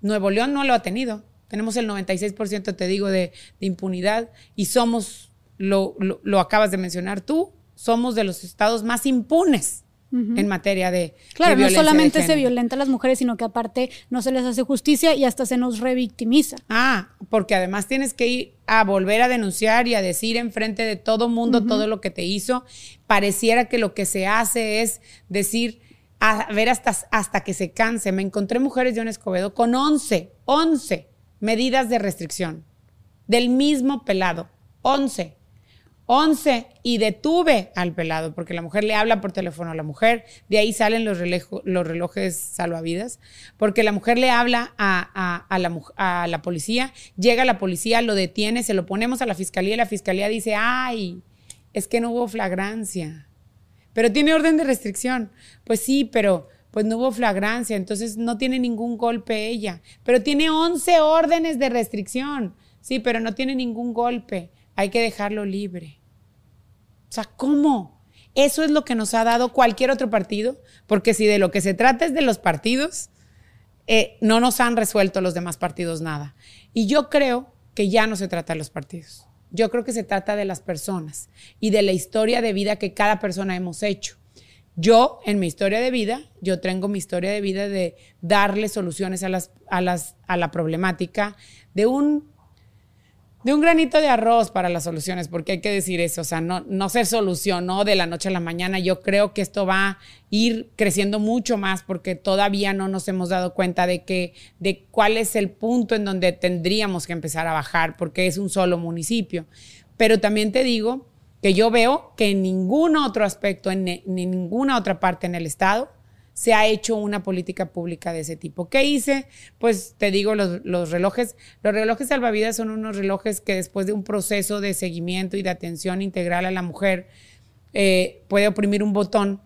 Nuevo León no lo ha tenido. Tenemos el 96%, te digo, de, impunidad y somos, lo, lo, acabas de mencionar tú, somos de los estados más impunes en materia de
Claro,
no
solamente se violenta a las mujeres, sino que aparte no se les hace justicia y hasta se nos revictimiza.
Ah, porque además tienes que ir a volver a denunciar y a decir enfrente de todo mundo todo lo que te hizo. Pareciera que lo que se hace es decir, a ver hasta, hasta que se canse. Me encontré mujeres de un Escobedo con 11, 11 medidas de restricción del mismo pelado. 11. 11 y detuve al pelado porque la mujer le habla por teléfono a la mujer, de ahí salen los, los relojes salvavidas, porque la mujer le habla a, a, la, a la policía, llega la policía, lo detiene, se lo ponemos a la fiscalía y la fiscalía dice, ay, es que no hubo flagrancia pero tiene orden de restricción. Pues sí, pero pues no hubo flagrancia, entonces no tiene ningún golpe ella. Pero tiene 11 órdenes de restricción. Sí, pero no tiene ningún golpe. Hay que dejarlo libre. O sea, ¿cómo? Eso es lo que nos ha dado cualquier otro partido, porque si de lo que se trata es de los partidos, eh, no nos han resuelto los demás partidos nada. Y yo creo que ya no se trata de los partidos. Yo creo que se trata de las personas y de la historia de vida que cada persona hemos hecho. Yo, en mi historia de vida, yo tengo mi historia de vida de darle soluciones a, las, a, las, a la problemática de un de un granito de arroz para las soluciones, porque hay que decir eso, o sea, no, no se solucionó de la noche a la mañana. Yo creo que esto va a ir creciendo mucho más porque todavía no nos hemos dado cuenta de que, de cuál es el punto en donde tendríamos que empezar a bajar, porque es un solo municipio. Pero también te digo que yo veo que en ningún otro aspecto, en, en ninguna otra parte en el Estado, se ha hecho una política pública de ese tipo. ¿Qué hice? Pues te digo, los, relojes, los relojes salvavidas son unos relojes que después de un proceso de seguimiento y de atención integral a la mujer, eh, puede oprimir un botón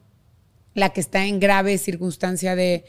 la que está en grave circunstancia de,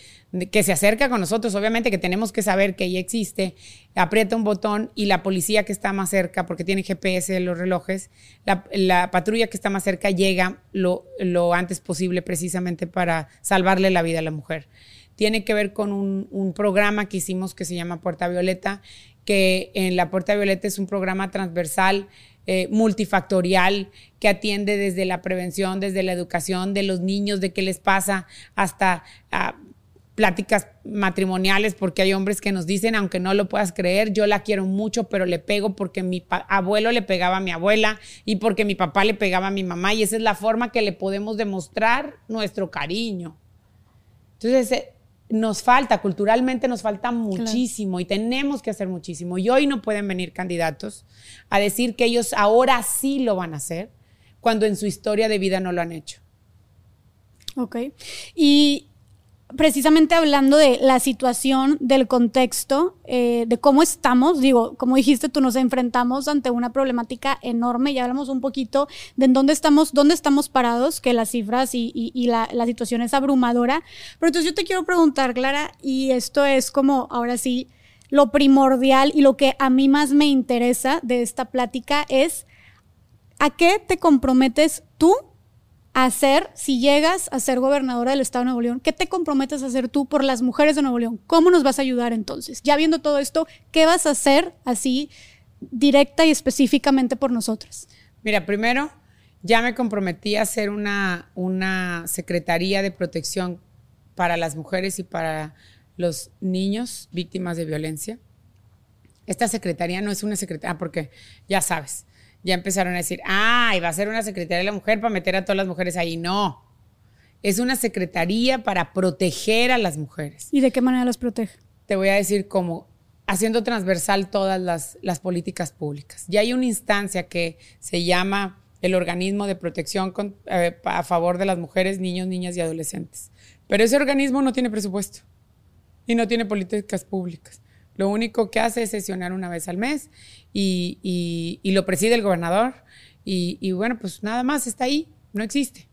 que se acerca con nosotros, obviamente que tenemos que saber que ella existe, aprieta un botón y la policía que está más cerca, porque tiene GPS en los relojes, la, patrulla que está más cerca llega lo, lo, antes posible precisamente para salvarle la vida a la mujer. Tiene que ver con un, un programa que hicimos que se llama Puerta Violeta, que en la Puerta Violeta es un programa transversal eh, multifactorial que atiende desde la prevención, desde la educación de los niños, de qué les pasa, hasta ah, pláticas matrimoniales, porque hay hombres que nos dicen, aunque no lo puedas creer, yo la quiero mucho, pero le pego porque mi abuelo le pegaba a mi abuela y porque mi papá le pegaba a mi mamá, y esa es la forma que le podemos demostrar nuestro cariño. Entonces, eh, nos falta, culturalmente nos falta muchísimo y tenemos que hacer muchísimo. Y hoy no pueden venir candidatos a decir que ellos ahora sí lo van a hacer cuando en su historia de vida no lo han hecho.
Ok. Y precisamente hablando de la situación, del contexto, eh, de cómo estamos, digo, como dijiste tú, nos enfrentamos ante una problemática enorme, ya hablamos un poquito de en dónde estamos, dónde estamos parados, que las cifras y, la, la, situación es abrumadora. Pero entonces yo te quiero preguntar, Clara, y esto es como ahora sí, lo primordial y lo que a mí más me interesa de esta plática es, ¿a qué te comprometes tú hacer si llegas a ser gobernadora del Estado de Nuevo León? ¿Qué te comprometes a hacer tú por las mujeres de Nuevo León? ¿Cómo nos vas a ayudar entonces? Ya viendo todo esto, ¿qué vas a hacer así directa y específicamente por nosotras?
Mira, primero, ya me comprometí a hacer una, una secretaría de protección para las mujeres y para los niños víctimas de violencia. Esta secretaría no es una secretaría, porque ya sabes, ya empezaron a decir, ah, va a ser una secretaría de la mujer para meter a todas las mujeres ahí. No, es una secretaría para proteger a las mujeres.
¿Y de qué manera las protege?
Te voy a decir cómo, haciendo transversal todas las, las políticas públicas. Ya hay una instancia que se llama el organismo de protección eh, a favor de las mujeres, niños, niñas y adolescentes. Pero ese organismo no tiene presupuesto y no tiene políticas públicas. Lo único que hace es sesionar una vez al mes y, lo preside el gobernador. Y, bueno, pues nada más está ahí, no existe.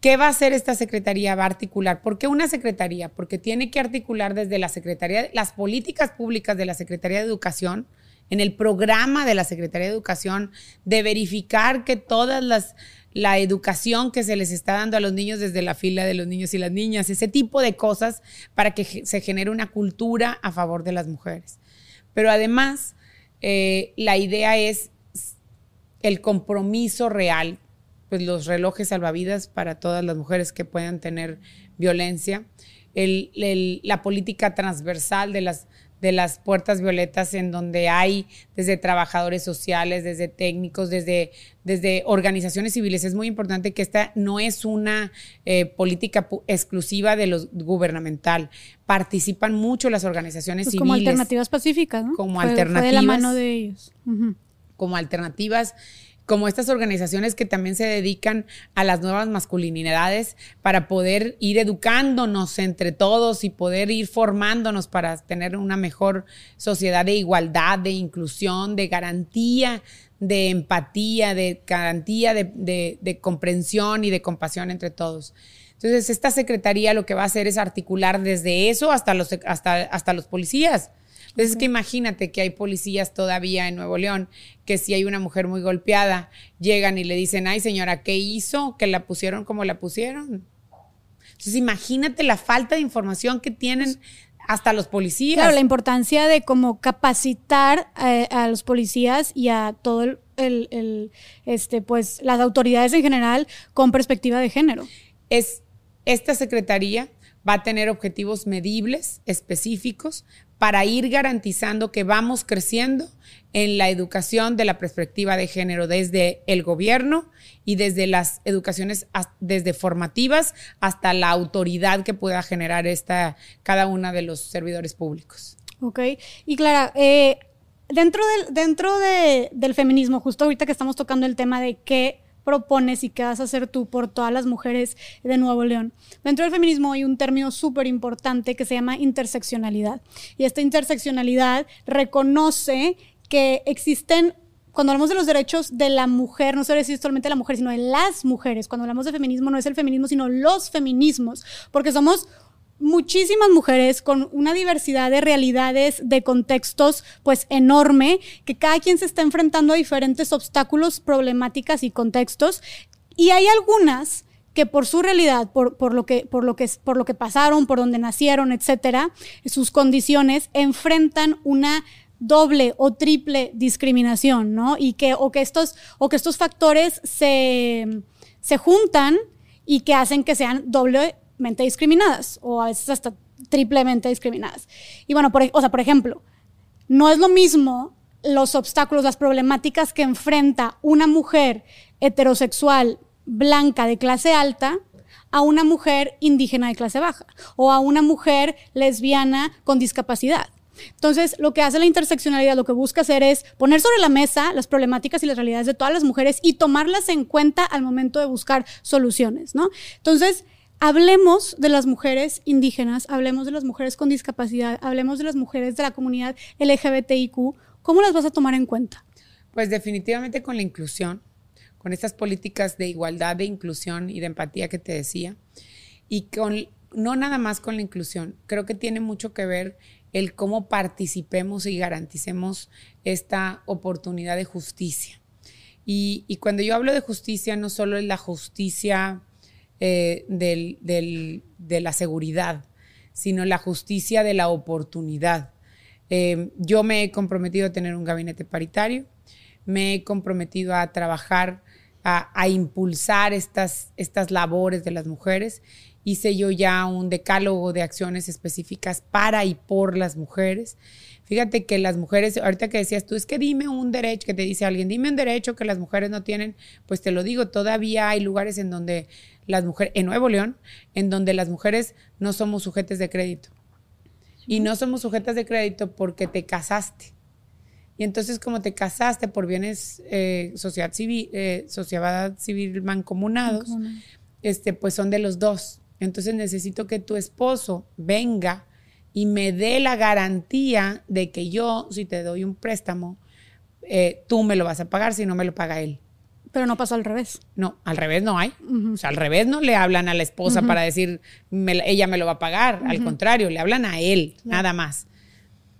¿Qué va a hacer esta secretaría? Va a articular. ¿Por qué una secretaría? Porque tiene que articular desde la Secretaría, las políticas públicas de la Secretaría de Educación, en el programa de la Secretaría de Educación, de verificar que todas las la educación que se les está dando a los niños desde la fila de los niños y las niñas, ese tipo de cosas para que se genere una cultura a favor de las mujeres. Pero además, eh, la idea es el compromiso real, pues los relojes salvavidas para todas las mujeres que puedan tener violencia, la política transversal de las de las puertas violetas en donde hay desde trabajadores sociales, desde técnicos, desde, desde organizaciones civiles. Es muy importante que esta no es una eh, política exclusiva de los gubernamental. Participan mucho las organizaciones pues civiles.
Como alternativas pacíficas, ¿no?
Como alternativas.
de la mano de ellos.
Como alternativas como estas organizaciones que también se dedican a las nuevas masculinidades para poder ir educándonos entre todos y poder ir formándonos para tener una mejor sociedad de igualdad, de inclusión, de garantía, de empatía, de garantía de, comprensión y de compasión entre todos. Entonces, esta secretaría lo que va a hacer es articular desde eso hasta los, hasta, hasta los policías entonces, es que imagínate que hay policías todavía en Nuevo León que si hay una mujer muy golpeada, llegan y le dicen, ay señora, ¿qué hizo? Que la pusieron como la pusieron. Entonces, imagínate la falta de información que tienen hasta los policías.
Claro, la importancia de como capacitar eh, a, los policías y a todo el, el, este, pues, las autoridades en general con perspectiva de género.
Es esta secretaría va a tener objetivos medibles, específicos, para ir garantizando que vamos creciendo en la educación de la perspectiva de género desde el gobierno y desde las educaciones desde formativas hasta la autoridad que pueda generar esta cada una de los servidores públicos.
Ok, y Clara, eh, dentro, del, dentro del feminismo, justo ahorita que estamos tocando el tema de qué propones y qué vas a hacer tú por todas las mujeres de Nuevo León. Dentro del feminismo hay un término súper importante que se llama interseccionalidad. Y esta interseccionalidad reconoce que existen cuando hablamos de los derechos de la mujer, no se decir solamente la mujer, sino de las mujeres. Cuando hablamos de feminismo, no es el feminismo, sino los feminismos, porque somos muchísimas mujeres con una diversidad de realidades, de contextos, pues enorme, que cada quien se está enfrentando a diferentes obstáculos, problemáticas y contextos. Y hay algunas que por su realidad, por, por, lo que, por, lo que, por lo que pasaron, por donde nacieron, etcétera, sus condiciones, enfrentan una doble o triple discriminación, ¿no? Y que, o que estos, o que estos factores se, se juntan y que hacen que sean doble discriminadas o a veces hasta triplemente discriminadas. Y bueno, por, o sea, por ejemplo, no es lo mismo los obstáculos, las problemáticas que enfrenta una mujer heterosexual blanca de clase alta a una mujer indígena de clase baja o a una mujer lesbiana con discapacidad. Entonces, lo que hace la interseccionalidad, lo que busca hacer es poner sobre la mesa las problemáticas y las realidades de todas las mujeres y tomarlas en cuenta al momento de buscar soluciones, ¿no? Entonces, hablemos de las mujeres indígenas, hablemos de las mujeres con discapacidad, hablemos de las mujeres de la comunidad LGBTIQ. ¿Cómo las vas a tomar en cuenta?
Pues definitivamente con la inclusión, con estas políticas de igualdad, de inclusión y de empatía que te decía. Y con, no nada más con la inclusión, creo que tiene mucho que ver el cómo participemos y garanticemos esta oportunidad de justicia. Y, cuando yo hablo de justicia, no solo es la justicia eh, de la seguridad, sino la justicia de la oportunidad. Eh, yo me he comprometido a tener un gabinete paritario, me he comprometido a trabajar, a, impulsar estas, estas labores de las mujeres hice yo ya un decálogo de acciones específicas para y por las mujeres. Fíjate que las mujeres, ahorita que decías tú, es que dime un derecho, que te dice alguien, dime un derecho que las mujeres no tienen, pues te lo digo, todavía hay lugares en donde las mujeres, en Nuevo León, en donde las mujeres no somos sujetos de crédito. Y no somos sujetas de crédito porque te casaste. Y entonces, como te casaste por bienes eh, sociedad civil, eh, sociedad civil mancomunados, este, pues son de los dos. Entonces necesito que tu esposo venga y me dé la garantía de que yo, si te doy un préstamo, eh, tú me lo vas a pagar si no me lo paga él.
Pero no pasa al revés.
No, al revés no hay. O sea, al revés no le hablan a la esposa para decir, ella me lo va a pagar. Al contrario, le hablan a él, nada más.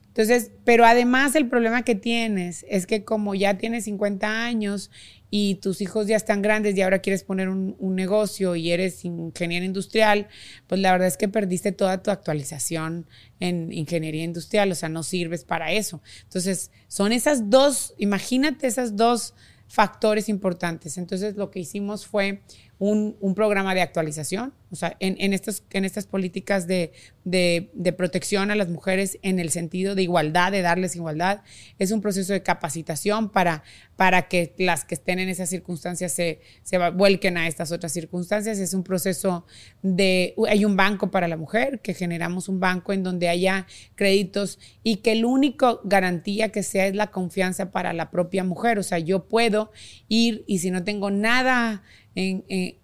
Entonces, pero además el problema que tienes es que como ya tienes 50 años y tus hijos ya están grandes y ahora quieres poner un, negocio y eres ingeniero industrial, pues la verdad es que perdiste toda tu actualización en ingeniería industrial, o sea, no sirves para eso. Entonces, son esas dos, imagínate esas dos factores importantes. Entonces, lo que hicimos fue un, programa de actualización, o sea, en, en, en estas políticas de, de, protección a las mujeres en el sentido de igualdad, de darles igualdad, es un proceso de capacitación para, para que las que estén en esas circunstancias se, se vuelquen a estas otras circunstancias. Es un proceso de, hay un banco para la mujer, que generamos un banco en donde haya créditos y que el único garantía que sea es la confianza para la propia mujer, o sea, yo puedo ir y si no tengo nada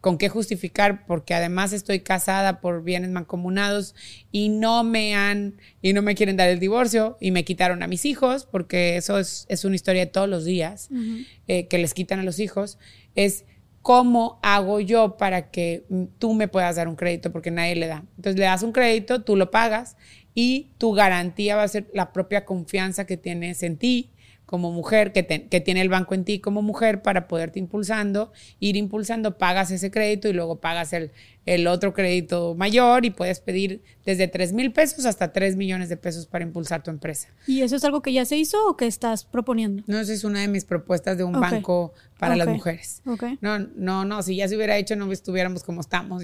con qué justificar, porque además estoy casada por bienes mancomunados y no me han, y no me quieren dar el divorcio y me quitaron a mis hijos, porque eso es, una historia de todos los días, eh, que les quitan a los hijos, es cómo hago yo para que tú me puedas dar un crédito, porque nadie le da. Entonces le das un crédito, tú lo pagas y tu garantía va a ser la propia confianza que tienes en ti, como mujer, que, que, tiene el banco en ti como mujer para poderte impulsando, ir impulsando, pagas ese crédito y luego pagas el, el otro crédito mayor y puedes pedir desde 3 mil pesos hasta 3 millones de pesos para impulsar tu empresa.
¿Y eso es algo que ya se hizo o que estás proponiendo?
No, esa es una de mis propuestas de un banco para las mujeres. No, no, no, si ya se hubiera hecho no estuviéramos como estamos,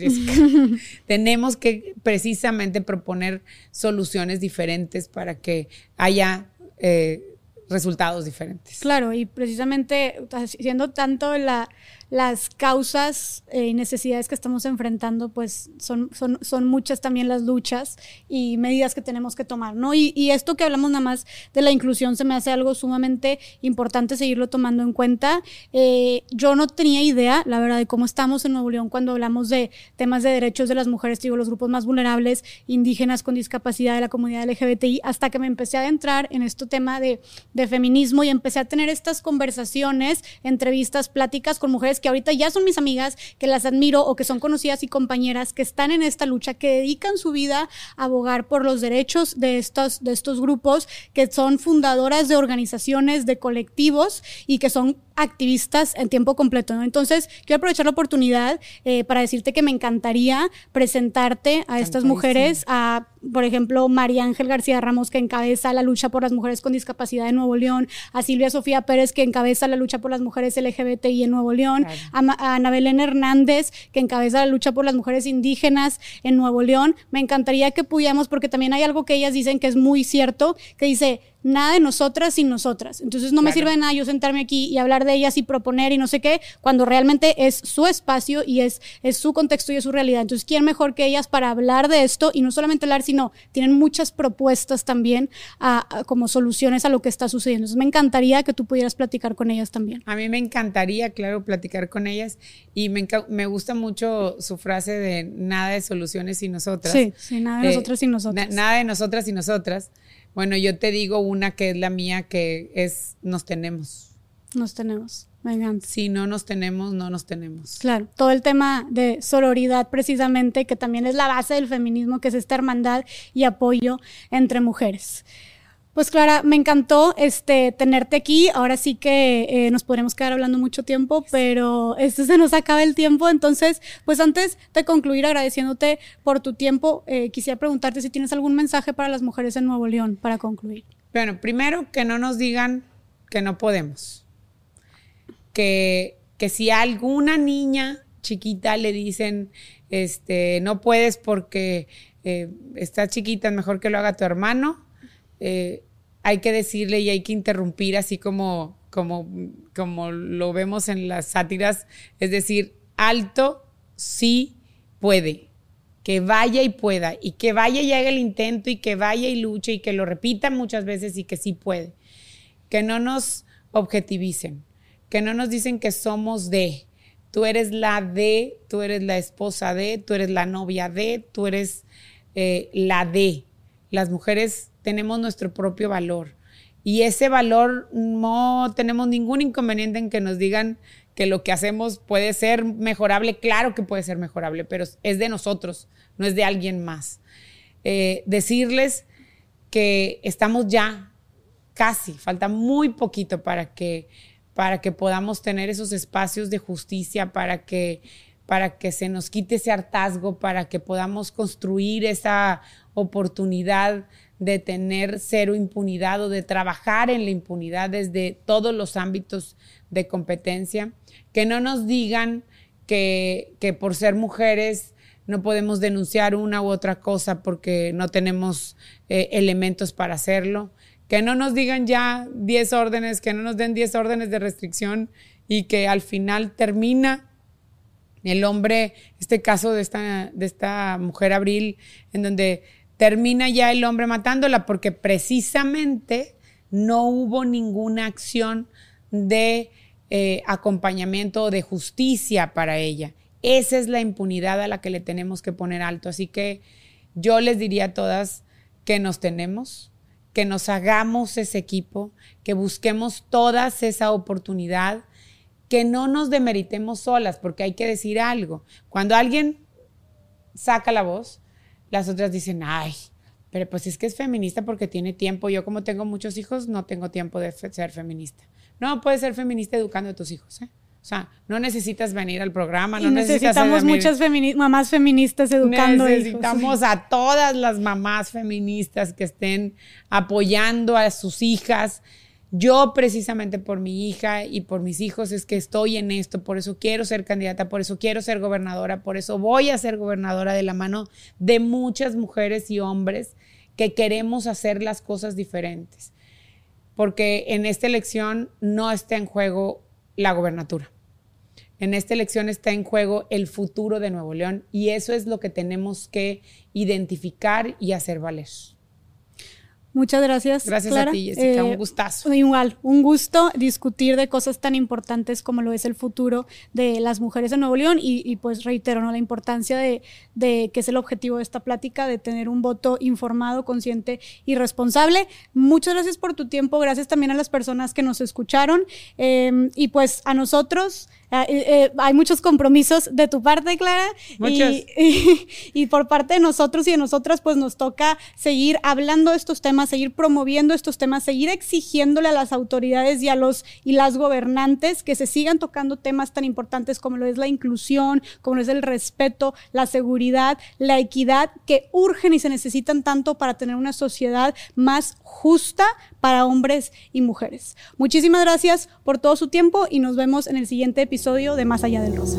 Tenemos que precisamente proponer soluciones diferentes para que haya... Eh, resultados diferentes.
Claro, y precisamente siendo tanto la, las causas eh, y necesidades que estamos enfrentando, pues son, son, son, muchas también las luchas y medidas que tenemos que tomar, ¿no? Y, y, esto que hablamos nada más de la inclusión se me hace algo sumamente importante seguirlo tomando en cuenta. Eh, yo no tenía idea, la verdad, de cómo estamos en Nuevo León cuando hablamos de temas de derechos de las mujeres, digo, los grupos más vulnerables, indígenas con discapacidad de la comunidad LGBTI, hasta que me empecé a adentrar en este tema de, de feminismo y empecé a tener estas conversaciones, entrevistas, pláticas con mujeres que ahorita ya son mis amigas, que las admiro o que son conocidas y compañeras que están en esta lucha, que dedican su vida a abogar por los derechos de estos, de estos grupos, que son fundadoras de organizaciones, de colectivos y que son activistas en tiempo completo. ¿no? Entonces, quiero aprovechar la oportunidad eh, para decirte que me encantaría presentarte a estas mujeres, a, por ejemplo, María Ángel García Ramos, que encabeza la lucha por las mujeres con discapacidad en Nuevo León, a Silvia Sofía Pérez, que encabeza la lucha por las mujeres LGBTI en Nuevo León, a, Ana Belén Hernández, que encabeza la lucha por las mujeres indígenas en Nuevo León. Me encantaría que pudiéramos, porque también hay algo que ellas dicen que es muy cierto, que dice, nada de nosotras sin nosotras. Entonces no me sirve de nada yo sentarme aquí y hablar de ellas y proponer y no sé qué, cuando realmente es su espacio y es, es su contexto y es su realidad. Entonces, ¿quién mejor que ellas para hablar de esto? Y no solamente hablar, sino tienen muchas propuestas también como soluciones a lo que está sucediendo. Entonces, me encantaría que tú pudieras platicar con ellas también.
A mí me encantaría, claro, platicar con ellas y me, me gusta mucho su frase de nada de soluciones sin nosotras.
Sí, sí nada de eh, nosotras sin nosotras.
nada de nosotras sin nosotras. Bueno, yo te digo una que es la mía, que es nos tenemos.
Nos tenemos. Me encanta.
Si no nos tenemos, no nos tenemos.
Claro, todo el tema de sororidad precisamente, que también es la base del feminismo, que es esta hermandad y apoyo entre mujeres. Pues Clara, me encantó este, tenerte aquí. Ahora sí que eh, nos podremos quedar hablando mucho tiempo, pero esto se nos acaba el tiempo. Entonces, pues antes de concluir agradeciéndote por tu tiempo, eh, quisiera preguntarte si tienes algún mensaje para las mujeres en Nuevo León para concluir.
Bueno, primero que no nos digan que no podemos. Que, que si a alguna niña chiquita le dicen, este, no puedes porque eh, estás chiquita, es mejor que lo haga tu hermano eh, hay que decirle y hay que interrumpir así como, como, como lo vemos en las sátiras, es decir, alto, sí puede, que vaya y pueda, y que vaya y haga el intento, y que vaya y luche, y que lo repita muchas veces y que sí puede. Que no nos objetivicen, que no nos dicen que somos de, tú eres la de, tú eres la esposa de, tú eres la novia de, tú eres eh, la de. Las mujeres tenemos nuestro propio valor. Y ese valor no tenemos ningún inconveniente en que nos digan que lo que hacemos puede ser mejorable. Claro que puede ser mejorable, pero es de nosotros, no es de alguien más. Eh, decirles que estamos ya casi, falta muy poquito para que, para que podamos tener esos espacios de justicia, para que, para que se nos quite ese hartazgo, para que podamos construir esa oportunidad de tener cero impunidad o de trabajar en la impunidad desde todos los ámbitos de competencia. Que no nos digan que, por ser mujeres no podemos denunciar una u otra cosa porque no tenemos eh, elementos para hacerlo. Que no nos digan ya 10 órdenes, que no nos den 10 órdenes de restricción y que al final termina el hombre, este caso de esta, de esta mujer Abril, en donde termina ya el hombre matándola porque precisamente no hubo ninguna acción de eh, acompañamiento de justicia para ella. Esa es la impunidad a la que le tenemos que poner alto. Así que yo les diría a todas que nos tenemos, que nos hagamos ese equipo, que busquemos todas esa oportunidad, que no nos demeritemos solas, porque hay que decir algo. Cuando alguien saca la voz, las otras dicen, ay, pero pues es que es feminista porque tiene tiempo. Yo como tengo muchos hijos, no tengo tiempo de ser feminista. No, puedes ser feminista educando a tus hijos, ¿eh? O sea, no necesitas venir al programa, no
necesitamos muchas mamás feministas educando.
Necesitamos a todas las mamás feministas que estén apoyando a sus hijas yo precisamente por mi hija y por mis hijos es que estoy en esto, por eso quiero ser candidata, por eso quiero ser gobernadora, por eso voy a ser gobernadora de la mano de muchas mujeres y hombres que queremos hacer las cosas diferentes. Porque en esta elección no está en juego la gobernatura. En esta elección está en juego el futuro de Nuevo León y eso es lo que tenemos que identificar y hacer valer.
Muchas gracias.
Gracias a ti, Jessica. un eh, gustazo.
Igual, un gusto discutir de cosas tan importantes como lo es el futuro de las mujeres en Nuevo León y, pues reitero ¿no? la importancia de, que es el objetivo de esta plática, de tener un voto informado, consciente y responsable. Muchas gracias por tu tiempo, gracias también a las personas que nos escucharon em, y pues a nosotros. Eh, eh, hay muchos compromisos de tu parte, Clara. Y, y, por parte de nosotros y de nosotras, pues nos toca seguir hablando de estos temas, seguir promoviendo estos temas, seguir exigiéndole a las autoridades y a los y las gobernantes que se sigan tocando temas tan importantes como lo es la inclusión, como lo es el respeto, la seguridad, la equidad, que urgen y se necesitan tanto para tener una sociedad más justa para hombres y mujeres. Muchísimas gracias por todo su tiempo y nos vemos en el siguiente episodio de Más allá del Rosa.